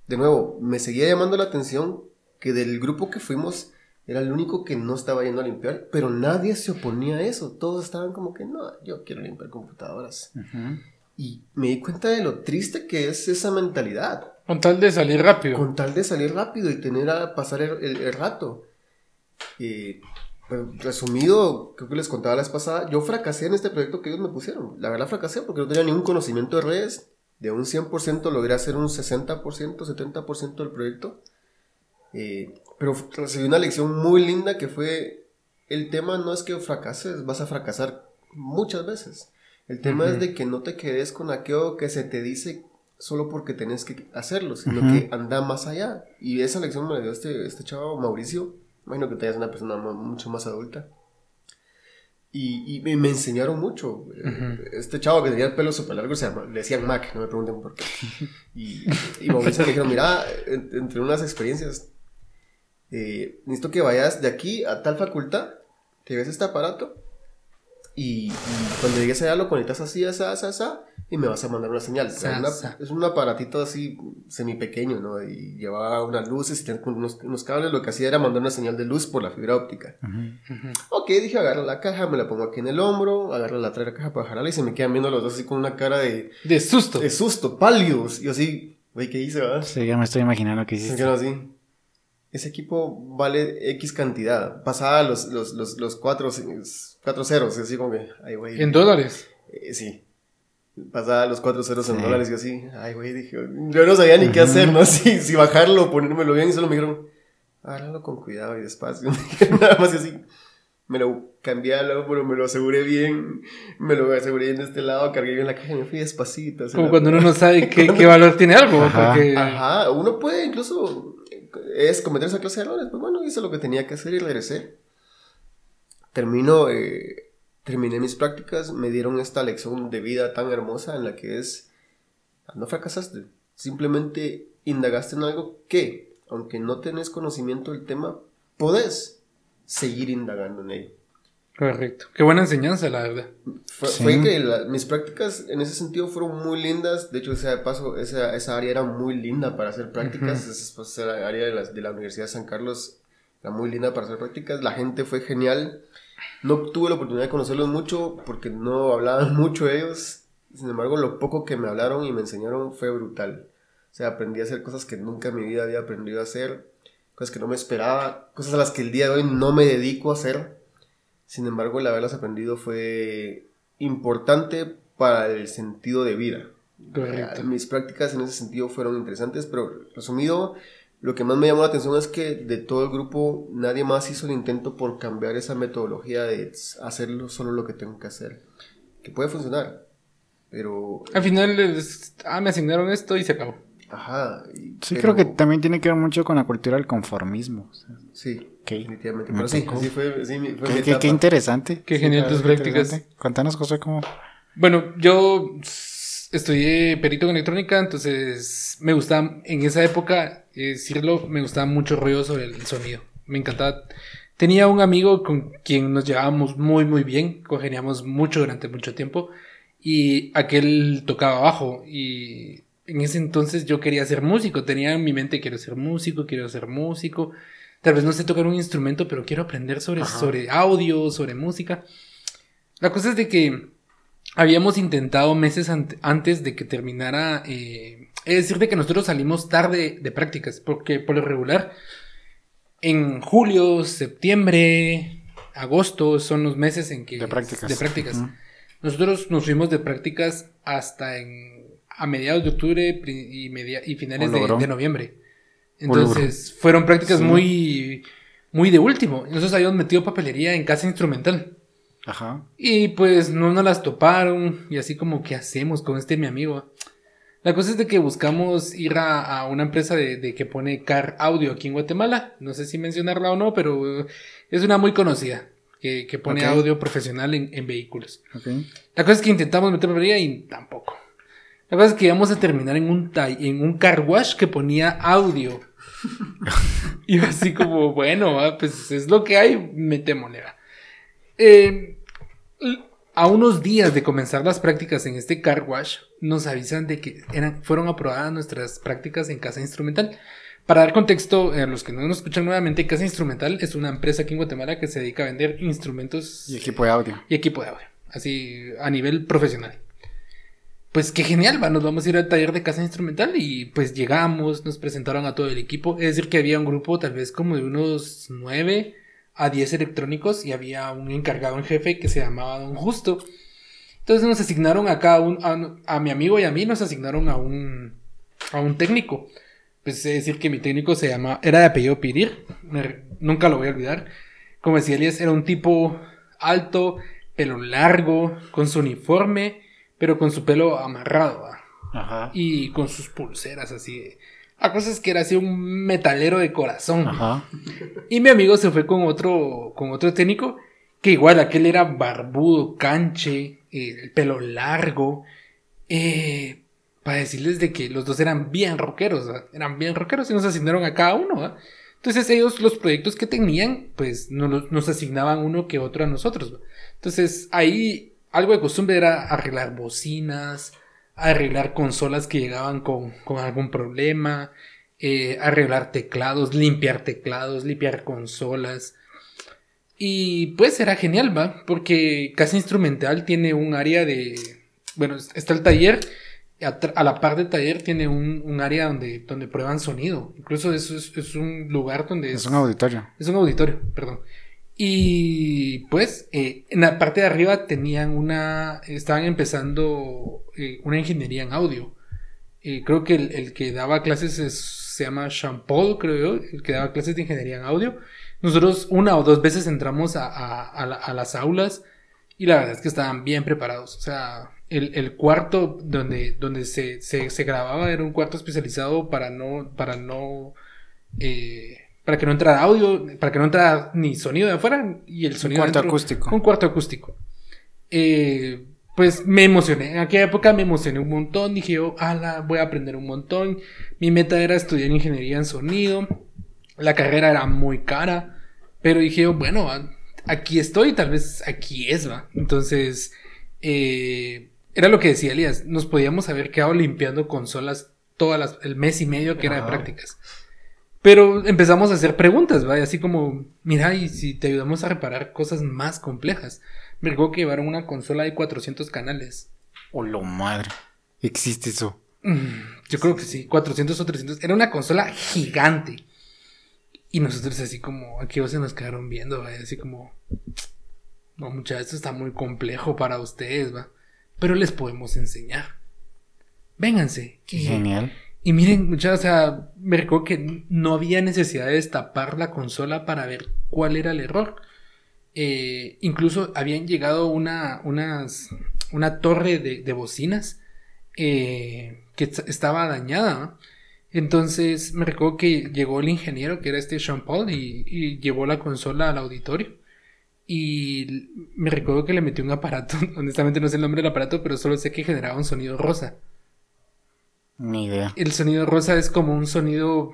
De nuevo, me seguía llamando la atención que del grupo que fuimos era el único que no estaba yendo a limpiar, pero nadie se oponía a eso. Todos estaban como que no, yo quiero limpiar computadoras. Y me di cuenta de lo triste que es esa mentalidad. Con tal de salir rápido. Con tal de salir rápido y tener a pasar el, el- el rato. Pues, resumido, creo que les contaba la vez pasada, yo fracasé en este proyecto que ellos me pusieron. La verdad fracasé porque no tenía ningún conocimiento de redes. De un 100% logré hacer un 60%, 70% del proyecto. Eh, pero recibí una lección muy linda que fue, el tema no es que fracases, vas a fracasar muchas veces. El tema Ujú. es de que no te quedes con aquello que se te dice solo porque tenés que hacerlo, sino Ujú. que anda más allá. Y esa lección me la dio este, este chavo Mauricio, imagino que te es una persona mu- mucho más adulta. Y, y me, me enseñaron mucho. Ujú. Este chavo que tenía el pelo súper largo se llama, le decían Mac, no me pregunten por qué. Y, y Mauricio me dijeron, mira, en- entre unas experiencias, eh, necesito que vayas de aquí a tal facultad te ves este aparato y, y cuando llegues allá lo conectas así, así, así, así, y me vas a mandar una señal. O sea, una- es un aparatito así semi pequeño, ¿no? Y llevaba unas luces y tenía unos, unos cables. Lo que hacía era mandar una señal de luz por la fibra óptica. Ujú. Ok, dije, agarro la caja, me la pongo aquí en el hombro, agarro la otra caja para jalarla y se me quedan viendo los dos así con una cara de, De susto. de susto, pálidos. Y yo así, güey, ¿qué hice, verdad? Sí, ya me estoy imaginando Se hiciste. así. Ese equipo vale X cantidad. Pasaba los, los, los, los cuatro, cuatro ceros, así como que, ay, güey. En dólares. Eh, sí. Pasaba los cuatro ceros en Sí. dólares y así, ay, güey, dije, yo no sabía ni qué hacer, ¿no? Si, si bajarlo, ponérmelo bien, y solo me dijeron, hágalo con cuidado y despacio. Nada más y así. Me lo cambié al hombro, me lo aseguré bien, me lo aseguré bien de este lado, cargué bien la caja y me fui despacito. Como cuando uno no sabe qué, qué valor tiene algo. Ajá. Porque Ajá, uno puede incluso es cometer esa clase de errores. Pues bueno, hice lo que tenía que hacer y regresé. Termino, eh, terminé mis prácticas, me dieron esta lección de vida tan hermosa en la que es, no fracasaste, simplemente indagaste en algo que, aunque no tenés conocimiento del tema, podés seguir indagando en ello. Correcto. Qué buena enseñanza, la verdad. Fue, Sí. fue que la- mis prácticas en ese sentido fueron muy lindas. De hecho, ese de paso, esa, esa área era muy linda para hacer prácticas. Esa, esa área de la, de la Universidad de San Carlos era muy linda para hacer prácticas. La gente fue genial. No tuve la oportunidad de conocerlos mucho porque no hablaban mucho ellos. Sin embargo, lo poco que me hablaron y me enseñaron fue brutal. O sea, aprendí a hacer cosas que nunca en mi vida había aprendido a hacer. Cosas que no me esperaba. Cosas a las que el día de hoy no me dedico a hacer. Sin embargo, el haberlas aprendido fue importante para el sentido de vida. Correcto. Mis prácticas en ese sentido fueron interesantes, pero resumido, lo que más me llamó la atención es que de todo el grupo nadie más hizo el intento por cambiar esa metodología de hacerlo solo lo que tengo que hacer. Que puede funcionar, pero... Al final, es- ah, me asignaron esto y se acabó. Ajá. y- Sí, pero- creo que también tiene que ver mucho con la cultura del conformismo. o sea, Sí, Ok. definitivamente. Me Pero sí, así fue, sí, fue mi Qué, qué- qué interesante. Qué genial tus qué prácticas. Cuéntanos, José, cómo. Bueno, yo estudié perito en electrónica, entonces me gustaba, en esa época, eh, decirlo, me gustaba mucho el rollo sobre el sonido. Me encantaba. Tenía un amigo con quien nos llevábamos muy, muy bien, congeniamos mucho durante mucho tiempo, y aquel tocaba bajo, y en ese entonces yo quería ser músico, tenía en mi mente quiero ser músico, quiero ser músico, tal vez no sé tocar un instrumento, pero quiero aprender sobre, Ajá. sobre audio, sobre música. La cosa es de que habíamos intentado meses ant- antes de que terminara. eh, es decir, de que nosotros salimos tarde de prácticas, porque por lo regular, en julio, septiembre, agosto son los meses en que. De prácticas. De prácticas. Nosotros nos fuimos de prácticas hasta en, a mediados de octubre y, media- y finales de, noviembre. Entonces, fueron prácticas Sí. muy, muy de último. Nosotros habíamos metido papelería en casa instrumental. Ajá. Y pues no nos las toparon. Y así como, ¿qué hacemos con este mi amigo? La cosa es de que buscamos ir a, a una empresa de, de que pone car audio aquí en Guatemala. No sé si mencionarla o no, pero eh, es una muy conocida. Que, que pone audio profesional en, en vehículos. Ok. La cosa es que intentamos meter y tampoco. La cosa es que íbamos a terminar en un, en un car wash que ponía audio. y así como, bueno, ah, pues es lo que hay, metémosle. Eh, l- a unos días de comenzar las prácticas en este car wash, nos avisan de que eran, fueron aprobadas nuestras prácticas en Casa Instrumental. Para dar contexto, a los que no nos escuchan nuevamente, Casa Instrumental es una empresa aquí en Guatemala que se dedica a vender instrumentos Y equipo de audio. y equipo de audio, así a nivel profesional. Pues qué genial, va, nos vamos a ir al taller de casa instrumental y pues llegamos, nos presentaron a todo el equipo, es decir que había un grupo tal vez como de unos 9 a 10 electrónicos y había un encargado en jefe que se llamaba Don Justo. Entonces nos asignaron a cada un, a, a mi amigo y a mí nos asignaron a un, a un técnico. Pues es decir que mi técnico se llama, era de apellido Pirir, nunca lo voy a olvidar. Como decía Elias, era un tipo alto, pelo largo, con su uniforme, pero con su pelo amarrado. Ajá. y con sus pulseras así. La cosa es que era así un metalero de corazón. Ajá. Y mi amigo se fue con otro, con otro técnico, que igual aquel era barbudo, canche, eh, el pelo largo. eh, para decirles de que los dos eran bien rockeros, eran bien rockeros y nos asignaron a cada uno. ¿va? Entonces ellos los proyectos que tenían, pues nos, nos asignaban uno que otro a nosotros. Entonces ahí algo de costumbre era arreglar bocinas, arreglar consolas que llegaban con, con algún problema, eh, arreglar teclados, limpiar teclados, limpiar consolas. Y pues era genial, ¿va? Porque Casa Instrumental tiene un área de... Bueno, está el taller, a, la par del taller tiene un, un, área donde, donde prueban sonido. Incluso eso es, es un lugar donde... Es, un auditorio. Es un auditorio, perdón. Y pues eh, en la parte de arriba tenían una... Estaban empezando eh, una ingeniería en audio. Eh, creo que el, el, que daba clases se llama Paul, creo yo, el que daba clases de ingeniería en audio. Nosotros una o dos veces entramos a, a, las aulas y la verdad es que estaban bien preparados. O sea, el, el cuarto donde, donde se, se, se, grababa era un cuarto especializado para no, para no, eh, para que no entrara audio, para que no entrara ni sonido de afuera y el sonido Un cuarto acústico. Un cuarto acústico. Eh, pues me emocioné. En aquella época me emocioné un montón. Dije yo, ala, voy a aprender un montón. Mi meta era estudiar ingeniería en sonido. La carrera era muy cara. Pero dije yo, bueno, aquí estoy, tal vez aquí es, va. Entonces, eh, era lo que decía Elías. Nos podíamos haber quedado limpiando consolas todas las, el mes y medio que era de prácticas. Pero empezamos a hacer preguntas, ¿va? Así como, mira, y si te ayudamos a reparar cosas más complejas. Me recuerdo que llevaron una consola de 400 canales. Oh, lo madre. ¿Existe eso? Mm, yo creo que sí, 400 o 300. Era una consola gigante. Y nosotros así como, aquí se nos quedaron viendo, ¿va? así como, no, muchachos, esto está muy complejo para ustedes, ¿va? Pero les podemos enseñar. Vénganse. Genial. Y miren, muchachos, o sea, me recuerdo que no había necesidad de destapar la consola para ver cuál era el error. Eh, incluso habían llegado una, unas, una torre de, de bocinas eh, que estaba dañada. Entonces me recuerdo que llegó el ingeniero, que era este Sean Paul, y, y, llevó la consola al auditorio. Y me recuerdo que le metió un aparato, honestamente no sé el nombre del aparato, pero solo sé que generaba un sonido rosa. Ni idea. El sonido rosa es como un sonido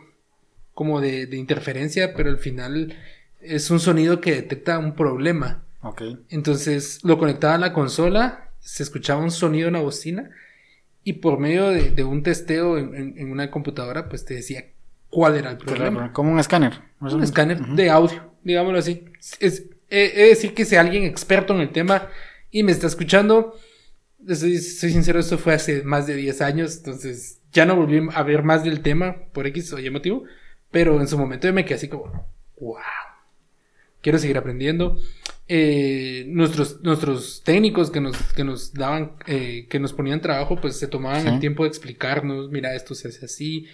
como de, de interferencia, pero al final es un sonido que detecta un problema. Ok. Entonces lo conectaba a la consola, se escuchaba un sonido en la bocina y por medio de, de un testeo en, en, en, una computadora, pues te decía cuál era el problema. Como un escáner. Un escáner uh -huh. de audio, digámoslo así. Es, es, decir que sea alguien experto en el tema y me está escuchando, soy, soy, sincero, esto fue hace más de 10 años, entonces ya no volví a ver más del tema por X o Y motivo, pero en su momento yo me quedé así como, wow, quiero seguir aprendiendo. Eh, nuestros, nuestros técnicos que nos, que nos daban, eh, que nos ponían trabajo, pues se tomaban ¿Sí? el tiempo de explicarnos, mira, esto se hace así.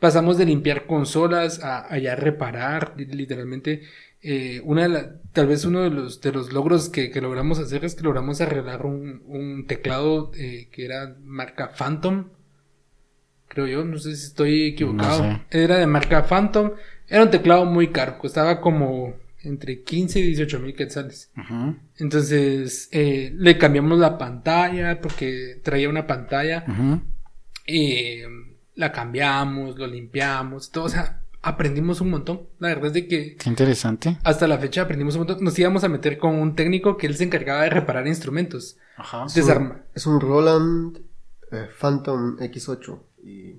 Pasamos de limpiar consolas a, a ya reparar, literalmente. Eh, una de la, tal vez uno de los, de los logros que, que logramos hacer es que logramos arreglar un, un teclado eh, que era marca Phantom. Creo yo, no sé si estoy equivocado. No sé. Era de marca Phantom. Era un teclado muy caro, costaba como entre 15 y 18 mil quetzales. Uh -huh. Entonces eh, le cambiamos la pantalla porque traía una pantalla. Uh -huh. eh, la cambiamos, lo limpiamos, todo. O sea, aprendimos un montón. La verdad es de que. Qué interesante. Hasta la fecha aprendimos un montón. Nos íbamos a meter con un técnico que él se encargaba de reparar instrumentos. Ajá. Desarma. Es un Roland eh, Phantom X8. Y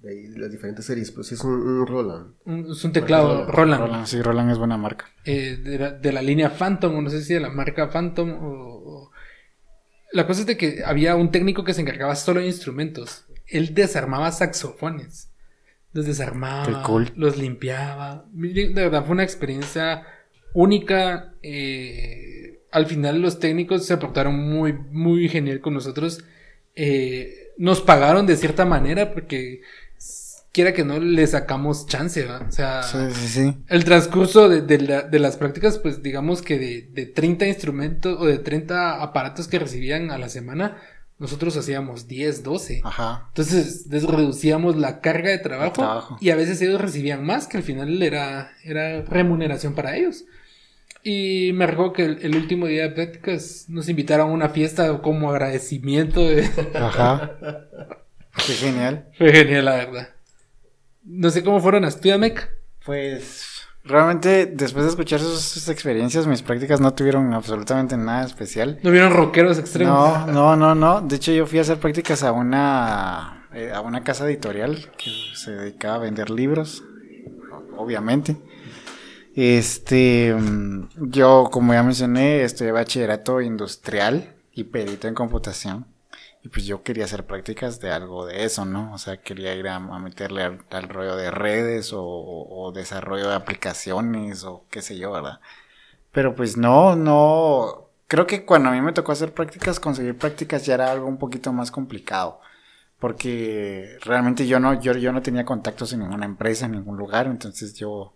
de ahí las diferentes series, pues es un, un Roland. Un, es un teclado Roland. Roland. Roland. Sí, Roland es buena marca. Eh, de, la, de, la, línea Phantom, o no sé si de la marca Phantom o, o... La cosa es de que había un técnico que se encargaba solo de instrumentos. Él desarmaba saxofones. Los desarmaba, cool. los limpiaba. De verdad fue una experiencia única. Eh, al final los técnicos se portaron muy, muy genial con nosotros. Eh, nos pagaron de cierta manera porque quiera que no le sacamos chance, ¿va? O sea, sí, sí, sí. el transcurso de, de, la, de, las prácticas, pues digamos que de, de 30 instrumentos o de 30 aparatos que recibían a la semana, nosotros hacíamos 10, 12. Ajá. Entonces reducíamos la carga de trabajo, trabajo, y a veces ellos recibían más, que al final era, era remuneración para ellos. Y me recuerdo que el, el, último día de prácticas nos invitaron a una fiesta como agradecimiento. De... Ajá. Qué genial. Fue genial, la verdad. No sé cómo fueron a Studiamec. Pues realmente después de escuchar sus, sus experiencias, mis prácticas no tuvieron absolutamente nada especial. ¿No vieron rockeros extremos? No, no, no, no. De hecho, yo fui a hacer prácticas a una, eh, a una casa editorial que se dedicaba a vender libros, obviamente. Este, mm, yo, como ya mencioné, estudié bachillerato industrial y perito en computación. Y pues yo quería hacer prácticas de algo de eso, ¿no? O sea, quería ir a, meterle al, rollo de redes o, o desarrollo de aplicaciones o qué sé yo, ¿verdad? Pero pues no, no. Creo que cuando a mí me tocó hacer prácticas, conseguir prácticas ya era algo un poquito más complicado. Porque realmente yo no, yo, yo no tenía contactos en ninguna empresa, en ningún lugar, entonces yo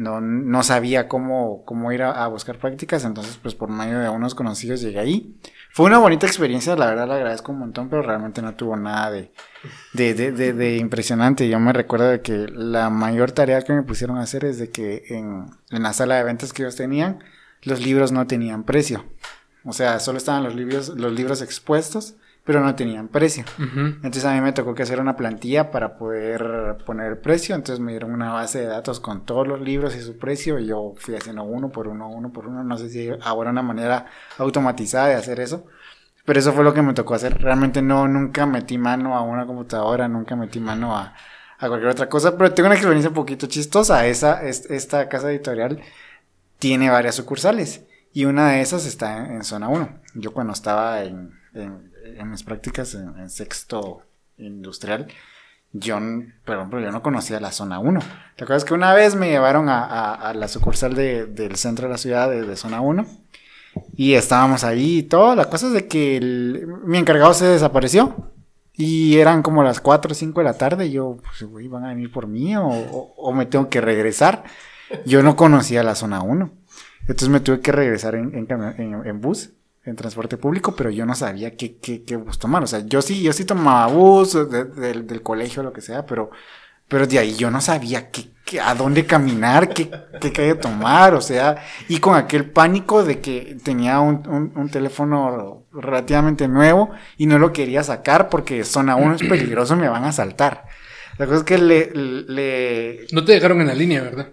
no, no sabía cómo, cómo ir a, buscar prácticas, entonces pues por medio de unos conocidos llegué ahí. Fue una bonita experiencia, la verdad la agradezco un montón, pero realmente no tuvo nada de, de impresionante. Yo me recuerdo de que la mayor tarea que me pusieron a hacer es de que en, en la sala de ventas que ellos tenían, los libros no tenían precio. O sea, solo estaban los libros, los libros expuestos, pero no tenían precio. Entonces a mí me tocó que hacer una plantilla para poder poner el precio. Entonces me dieron una base de datos con todos los libros y su precio. Y yo fui haciendo uno por uno, uno por uno. No sé si ahora una manera automatizada de hacer eso. Pero eso fue lo que me tocó hacer. Realmente no, nunca metí mano a una computadora, nunca metí mano a, a cualquier otra cosa. Pero tengo una experiencia un poquito chistosa. Esa, es- esta casa editorial tiene varias sucursales. Y una de esas está en, en zona 1. Yo cuando estaba en, en, en mis prácticas en, en sexto industrial, yo, perdón, pero yo no conocía la zona 1. ¿Te acuerdas que una vez me llevaron a, a- a la sucursal de- del centro de la ciudad de, de zona 1? Y estábamos ahí y todo. La cosa es de que el- mi encargado se desapareció. Y eran como las 4 o 5 de la tarde. Y yo, pues, güey, ¿van a venir por mí o, o- o me tengo que regresar? Yo no conocía la zona 1. Entonces me tuve que regresar en, en, en- en bus, en transporte público, pero yo no sabía qué, qué, qué bus tomar. O sea, yo sí, yo sí tomaba bus de- del- del colegio, lo que sea, pero, pero de ahí yo no sabía qué, qué- a dónde caminar, qué, qué calle tomar, o sea, y con aquel pánico de que tenía un, un- un teléfono relativamente nuevo y no lo quería sacar porque zona 1 es peligroso, me van a saltar. La cosa es que le, le, No te dejaron en la línea, ¿verdad?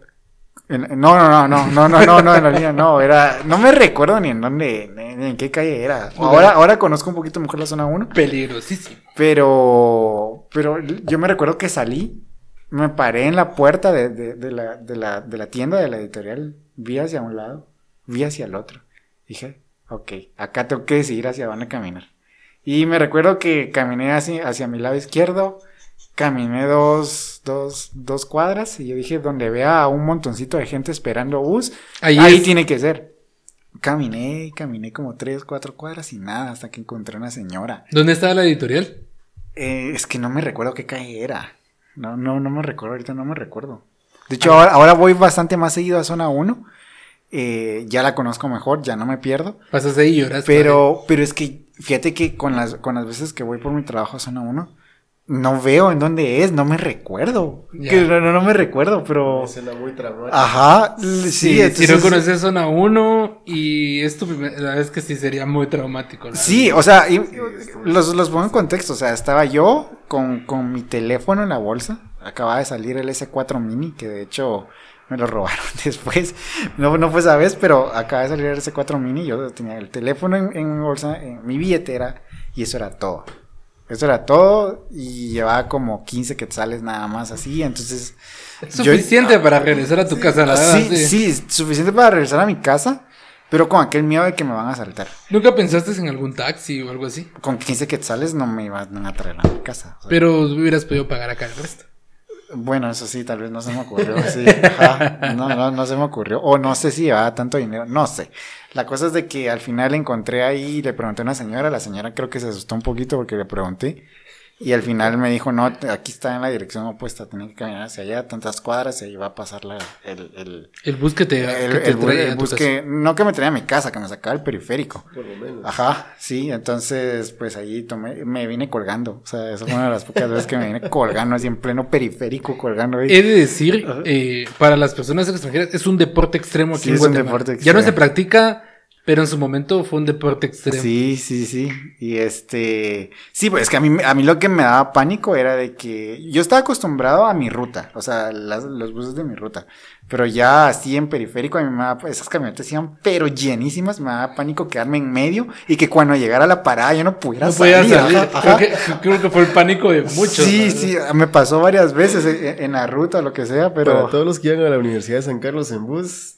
No, no, no, no, no, no, no, no, en la línea no, era, no me recuerdo ni en dónde, ni en qué calle era. Ahora, ahora conozco un poquito mejor la zona 1. Peligrosísimo. Pero, pero yo me recuerdo que salí, me paré en la puerta de, de, de, la, de, la, de la tienda de la editorial, vi hacia un lado, vi hacia el otro. Dije, ok, acá tengo que decidir hacia dónde caminar. Y me recuerdo que caminé así, hacia mi lado izquierdo, caminé dos, dos, dos cuadras y yo dije, donde vea a un montoncito de gente esperando bus, Ahí ahí tiene que ser. Caminé, caminé como tres, cuatro cuadras y nada, hasta que encontré una señora. ¿Dónde estaba la editorial? Eh, es que no me recuerdo qué calle era. No, no, no me recuerdo, ahorita no me recuerdo. De hecho, ahora, ahora voy bastante más seguido a zona 1. Eh, ya la conozco mejor, ya no me pierdo. Pasas ahí y lloras. Pero, pero es que, fíjate que con las, con las veces que voy por mi trabajo a zona 1, no veo en dónde es, no me recuerdo. Que no, no, no me recuerdo, pero. Muy traumática. Ajá, sí, Sí, si entonces- no conoces zona 1 y es tu primera la verdad es que sí sería muy traumático. Sí, o sea, y- los, los pongo en contexto. O sea, estaba yo con, con mi teléfono en la bolsa. Acababa de salir el S4 Mini, que de hecho me lo robaron después. No, no fue esa vez, pero acaba de salir el S4 Mini. Yo tenía el teléfono en, en mi bolsa, en mi billetera, y eso era todo. Eso era todo, y llevaba como 15 quetzales nada más así. Entonces, yo- suficiente para regresar a tu casa, la verdad. sí, sí, suficiente para regresar a mi casa, pero con aquel miedo de que me van a asaltar. ¿Nunca pensaste en algún taxi o algo así? Con 15 quetzales no me iban a traer a mi casa. o sea, Pero hubieras podido pagar acá el resto. Bueno, eso sí, tal vez no se me ocurrió. Sí, ajá, no, no, no se me ocurrió. O no sé si llevaba tanto dinero, no sé. La cosa es de que al final encontré ahí, le pregunté a una señora, la señora creo que se asustó un poquito porque le pregunté. Y al final me dijo, no, aquí está en la dirección opuesta, tenía que caminar hacia allá, tantas cuadras, y ahí va a pasar la, el, el, El bus que te, el, que te el el bus que, no que me traía a mi casa, que me sacaba el periférico. Por lo menos. Ajá, sí, entonces pues ahí tomé, me vine colgando, o sea, esa fue una de las pocas veces que me vine colgando, así en pleno periférico, colgando ahí. He de decir, eh, para las personas extranjeras, es un deporte extremo aquí Sí, en es un Guatemala. deporte Ya no se extremo. practica Pero en su momento fue un deporte extremo. Sí, sí, sí. Y este, sí, pues es que a mí, a mí lo que me daba pánico era de que yo estaba acostumbrado a mi ruta, o sea, las, los buses de mi ruta. Pero ya así en periférico, a mí me daba, esas camionetas iban pero llenísimas, me daba pánico quedarme en medio y que cuando llegara a la parada yo no pudiera No salir. podía salir. ajá, Creo, que, creo que fue el pánico de muchos. Sí, ¿no? sí, me pasó varias veces en, en la ruta o lo que sea, Para pero todos los que iban a la Universidad de San Carlos en bus,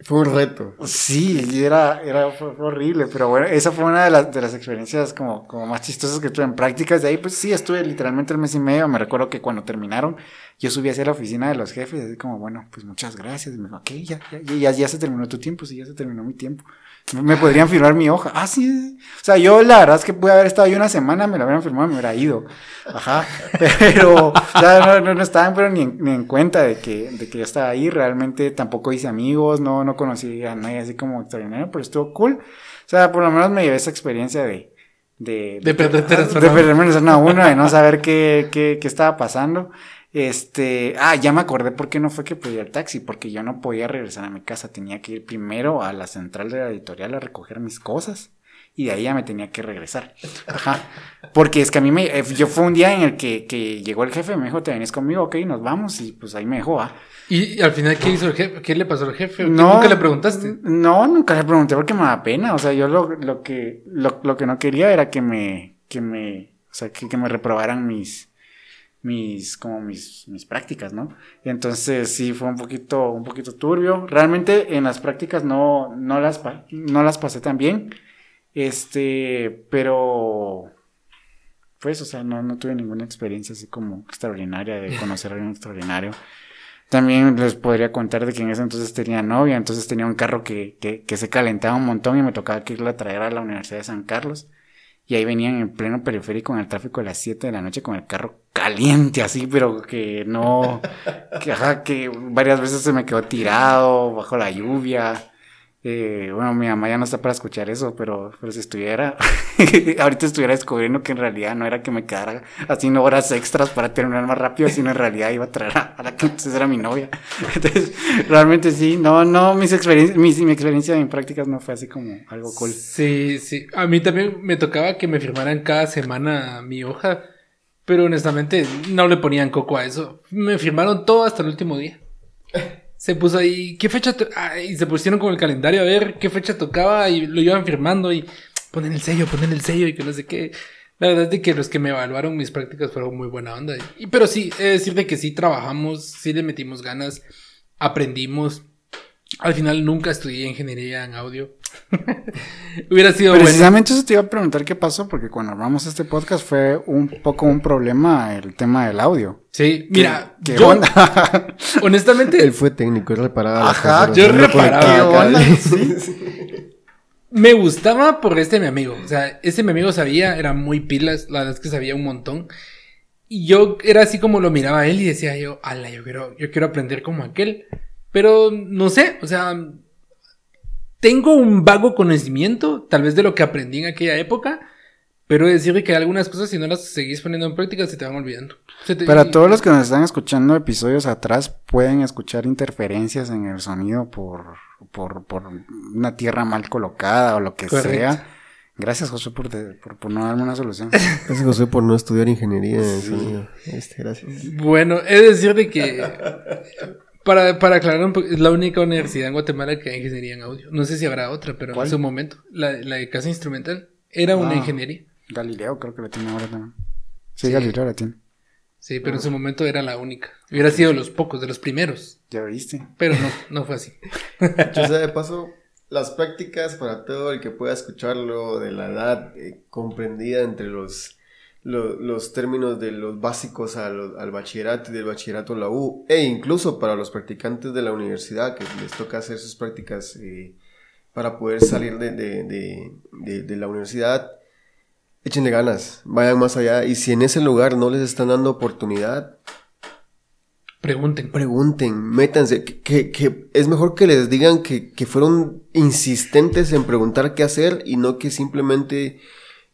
fue un reto. sí, era, era fue- horrible, pero bueno, esa fue una de las, de las experiencias como, como más chistosas que tuve en prácticas. De ahí, pues sí, estuve literalmente el mes y medio. Me recuerdo que cuando terminaron, yo subí hacia la oficina de los jefes, así como, bueno, pues muchas gracias. Y me dijo, ok, ya, ya, ya, ya se terminó tu tiempo, sí, ya se terminó mi tiempo. Me podrían firmar mi hoja. Ah, sí. O sea, yo la verdad es que pude haber estado ahí una semana, me la hubieran firmado y me hubiera ido. Ajá. Pero, o sea, no, no, no estaban pero ni en, ni en cuenta de que, de que yo estaba ahí. Realmente tampoco hice amigos, no, no conocí a nadie así como extraordinario, pero estuvo cool. O sea, por lo menos me llevé esa experiencia de... De, De de zona perderme en la zona uno, de no saber qué, qué, qué estaba pasando. Este, ah, ya me acordé por qué no fue que pedí el taxi, porque yo no podía regresar a mi casa, tenía que ir primero a la central de la editorial a recoger mis cosas y de ahí ya me tenía que regresar. Ajá. Porque es que a mí me, eh, yo fue un día en el que, que llegó el jefe, me dijo, te venís conmigo, ok, nos vamos y pues ahí me dejó, ah. ¿Y al final qué hizo el jefe? ¿Qué le pasó al jefe? ¿Qué No, ¿Nunca le preguntaste? No, nunca le pregunté porque me da pena. O sea, yo lo, lo que, lo, lo que no quería era que me, que me, o sea, que, que me reprobaran mis, mis, como mis, mis prácticas, ¿no? Entonces sí fue un poquito, un poquito turbio. Realmente en las prácticas no, no las, no las pasé tan bien. Este, pero, pues, o sea, no, no tuve ninguna experiencia así como extraordinaria de conocer a alguien extraordinario. También les podría contar de que en ese entonces tenía novia, entonces tenía un carro que, que, que se calentaba un montón y me tocaba que irla a traer a la Universidad de San Carlos. Y ahí venían en pleno periférico en el tráfico de las 7 de la noche con el carro caliente así, pero que no, que, ajá, que varias veces se me quedó tirado bajo la lluvia. Eh, bueno, mi mamá ya no está para escuchar eso, pero, pero si estuviera, ahorita estuviera descubriendo que en realidad no era que me quedara haciendo horas extras para terminar más rápido, sino en realidad iba a traer a, a la que entonces era mi novia. Entonces, realmente sí, no, no, mis experiencias, mi, mi experiencia en prácticas no fue así como algo cool. Sí, sí. A mí también me tocaba que me firmaran cada semana mi hoja, pero honestamente no le ponían coco a eso. Me firmaron todo hasta el último día. Se puso ahí, ¿qué fecha? ah, y se pusieron con el calendario a ver qué fecha tocaba y lo iban firmando y ponen el sello, ponen el sello y que no sé qué. La verdad es de que los que me evaluaron mis prácticas fueron muy buena onda. Y, pero sí, de decir de que sí trabajamos, sí le metimos ganas, aprendimos. Al final nunca estudié ingeniería en audio. Hubiera sido bueno. Precisamente eso te iba a preguntar qué pasó, porque cuando armamos este podcast fue un poco un problema el tema del audio. Sí, mira, ¿Qué, qué yo, onda? honestamente, Él fue técnico, él reparaba las Ajá, cosas, yo reparaba, ¿qué onda? cables. Sí. me gustaba por este mi amigo. O sea, este mi amigo sabía, era muy pilas, la verdad es que sabía un montón. Y yo era así como lo miraba a él y decía yo, ala, yo quiero, yo quiero aprender como aquel. Pero no sé, o sea, tengo un vago conocimiento, tal vez de lo que aprendí en aquella época, pero decirle que algunas cosas, si no las seguís poniendo en práctica, se te van olvidando. Te- Para todos los que nos están escuchando episodios atrás, pueden escuchar interferencias en el sonido por, por, por una tierra mal colocada o lo que Correcto. sea. Gracias, José, por, te- por, por no darme una solución. Gracias, José, por no estudiar ingeniería en Sí. sonido. Este, gracias. Bueno, es decir de que para, para aclarar un poco, es la única universidad en Guatemala que hay ingeniería en audio. No sé si habrá otra, pero ¿Cuál? en su momento, la, la de casa instrumental, era una Ah. ingeniería. Galileo creo que la tiene ahora también. Sí, Sí. Galileo la tiene. Sí, pero en su momento era la única. Hubiera sido los pocos, de los primeros. Ya viste. Pero no, no fue así. Yo sé, de paso, las prácticas para todo el que pueda escucharlo de la edad eh, comprendida entre los, lo- los términos de los básicos al, al bachillerato y del bachillerato a la U, e incluso para los practicantes de la universidad que les toca hacer sus prácticas eh, para poder salir de, de- de- de- de la universidad, échenle ganas, vayan más allá, y si en ese lugar no les están dando oportunidad, Pregunten. pregunten, métanse, que, que- que es mejor que les digan que, que fueron insistentes en preguntar qué hacer y no que simplemente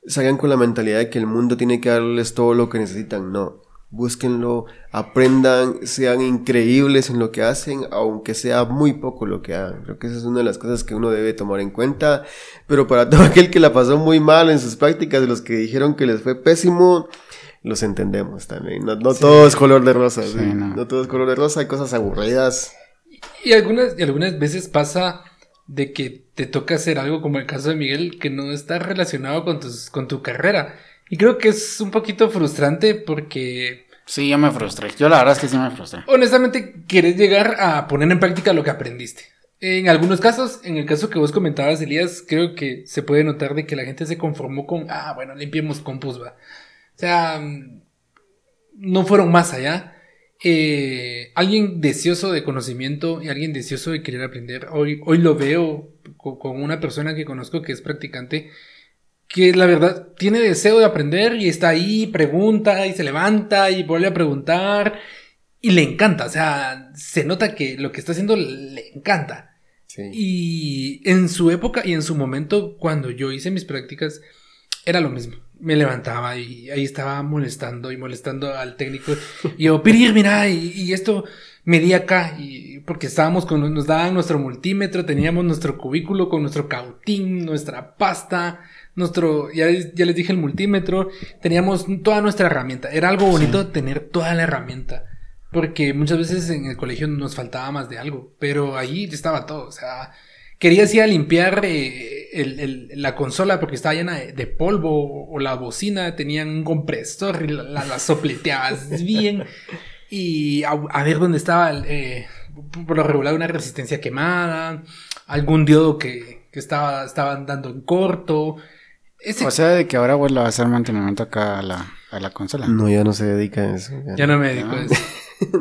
salgan con la mentalidad de que el mundo tiene que darles todo lo que necesitan, no. búsquenlo, aprendan, sean increíbles en lo que hacen, aunque sea muy poco lo que hagan. Creo que esa es una de las cosas que uno debe tomar en cuenta. Pero para todo aquel que la pasó muy mal en sus prácticas, los que dijeron que les fue pésimo, los entendemos también. No, no todo es color de rosa. Sí, ¿sí? no. no. todo es color de rosa, hay cosas aburridas. Y algunas, y algunas veces pasa de que te toca hacer algo como el caso de Miguel que no está relacionado con, tus, con tu carrera. Y creo que es un poquito frustrante porque Sí, yo me frustré. Yo la verdad es que sí me frustré. honestamente quieres llegar a poner en práctica lo que aprendiste. En algunos casos, en el caso que vos comentabas, Elías, creo que se puede notar de que la gente se conformó con, ah, bueno, limpiemos compus, va. O sea, mm, no fueron más allá. Eh, alguien deseoso de conocimiento y alguien deseoso de querer aprender. Hoy, hoy lo veo co- con una persona que conozco que es practicante, que la verdad tiene deseo de aprender y está ahí, pregunta y se levanta y vuelve a preguntar y le encanta. O sea, se nota que lo que está haciendo le encanta. Sí. Y en su época y en su momento, cuando yo hice mis prácticas, era lo mismo. Me levantaba y ahí estaba molestando y molestando al técnico. Y yo, Pirir, mira, y, y esto medía acá. Y porque estábamos con, nos daban nuestro multímetro, teníamos nuestro cubículo con nuestro cautín, nuestra pasta, nuestro, ya, ya les dije el multímetro, teníamos toda nuestra herramienta. Era algo bonito tener toda la herramienta. Porque muchas veces en el colegio nos faltaba más de algo, pero ahí estaba todo. O sea, querías ir a limpiar eh, el- el- la consola porque estaba llena de, de polvo o la bocina, tenían un compresor y la, la- la sopleteabas bien. Y a, a ver dónde estaba, el, eh, por lo regular, una resistencia quemada, algún diodo que, que estaba, estaban dando en corto. Ese, O sea, de que ahora vuelva a hacer mantenimiento acá a la, a la consola. No, ya no se dedica a eso. ya. ya no me dedico a eso.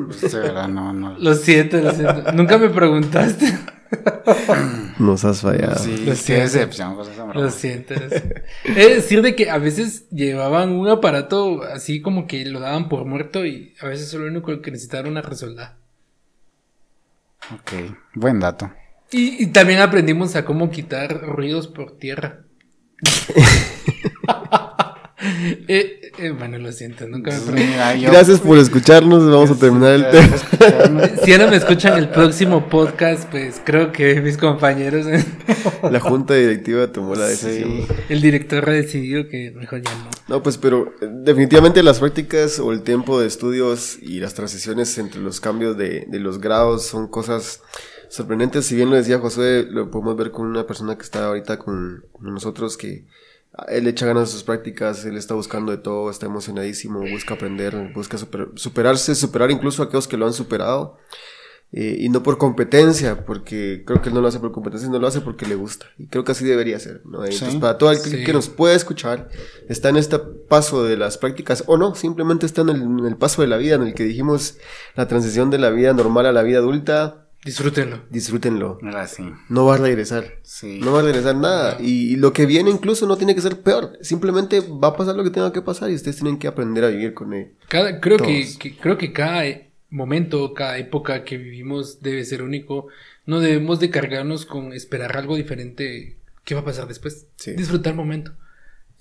Pues, de verdad, no, no. Lo siento, lo siento. Nunca me preguntaste. Nos has fallado. Sí, Lo qué siento. decepción, José Zambrano. Lo siento. lo siento. He de decir de que a veces llevaban un aparato así como que lo daban por muerto y a veces solo lo único que necesitaba era una resolda. Ok, buen dato. Y, y también aprendimos a cómo quitar ruidos por tierra. Eh, eh, bueno, lo siento, nunca me pregunté. Gracias por escucharnos. Vamos a terminar el tema. Si ya no me escuchan el próximo podcast, pues creo que mis compañeros, La junta directiva tomó la decisión. Sí. el director ha decidido que mejor ya no. No, pues, pero eh, definitivamente las prácticas o el tiempo de estudios y las transiciones entre los cambios de, de los grados son cosas sorprendentes. Si bien lo decía José, lo podemos ver con una persona que está ahorita con, nosotros que él echa ganas a sus prácticas, él está buscando de todo, está emocionadísimo, busca aprender, busca super- superarse, superar incluso a aquellos que lo han superado. Eh, y no por competencia, porque creo que él no lo hace por competencia, no lo hace porque le gusta. Y creo que así debería ser, ¿no? Entonces, Sí. para todo el Sí. que nos pueda escuchar, está en este paso de las prácticas, o no, simplemente está en el, en el paso de la vida, en el que dijimos la transición de la vida normal a la vida adulta, Disfrútenlo. disfrútenlo. Mira, sí. No va a regresar. Sí. No va a regresar nada. Y, y lo que viene incluso no tiene que ser peor. Simplemente va a pasar lo que tenga que pasar y ustedes tienen que aprender a vivir con él. Cada, creo, que- creo que cada e- momento, cada época que vivimos debe ser único. No debemos de cargarnos con esperar algo diferente. ¿Qué va a pasar después? Sí. Disfrutar el momento.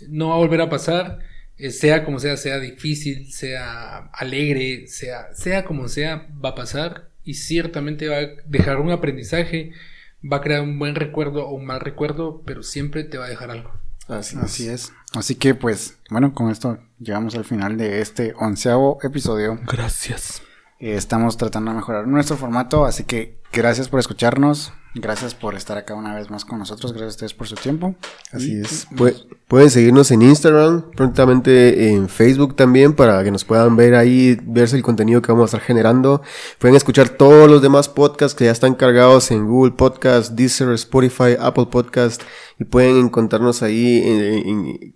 No va a volver a pasar. eh, sea como sea, sea difícil, sea alegre, sea, sea como sea, va a pasar y ciertamente va a dejar un aprendizaje, va a crear un buen recuerdo o un mal recuerdo, pero siempre te va a dejar algo. Así, Así es. Así que, pues, bueno, con esto llegamos al final de este onceavo episodio. Gracias. Eh, Estamos tratando de mejorar nuestro formato, así que gracias por escucharnos. Gracias por estar acá una vez más con nosotros. Gracias a ustedes por su tiempo. Así Y- es. Pue- pueden seguirnos en Instagram, prontamente en Facebook también, para que nos puedan ver ahí, verse el contenido que vamos a estar generando. Pueden escuchar todos los demás podcasts que ya están cargados en Google Podcast, Deezer, Spotify, Apple Podcast, y pueden encontrarnos ahí en- en-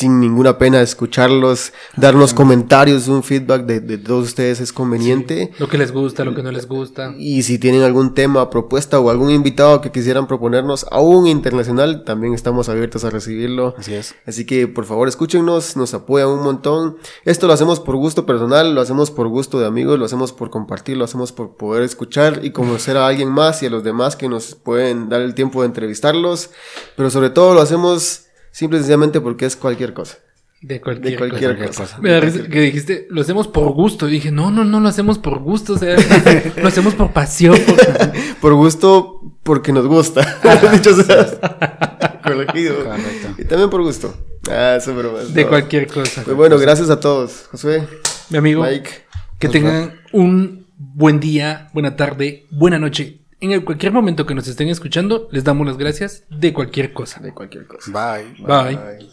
sin ninguna pena escucharlos, darnos comentarios, un feedback de, de todos ustedes es conveniente. Lo que les gusta, lo que no les gusta. Y si tienen algún tema, propuesta o algún invitado que quisieran proponernos, aún internacional, también estamos abiertos a recibirlo. Así es. Así que por favor escúchenos, nos apoyan un montón. Esto lo hacemos por gusto personal, lo hacemos por gusto de amigos, lo hacemos por compartir, lo hacemos por poder escuchar y conocer a alguien más y a los demás que nos pueden dar el tiempo de entrevistarlos. Pero sobre todo lo hacemos simple y sencillamente porque es cualquier cosa. De cualquier, De cualquier cosa. cosa. cosa. Me da risa que dijiste, lo hacemos por gusto. Y dije, no, no, no lo hacemos por gusto. O sea, lo hacemos por pasión. por- Por gusto, porque nos gusta. Dicho sea. Corregido. Correcto. Y también por gusto. Ah, eso bromas. De no. cualquier cosa. Pues bueno, gracias a todos. Josué, Mi amigo, Mike. que tengan un buen día, buena tarde, buena noche. En el cualquier momento que nos estén escuchando, les damos las gracias de cualquier cosa. De cualquier cosa. Bye. Bye. Bye.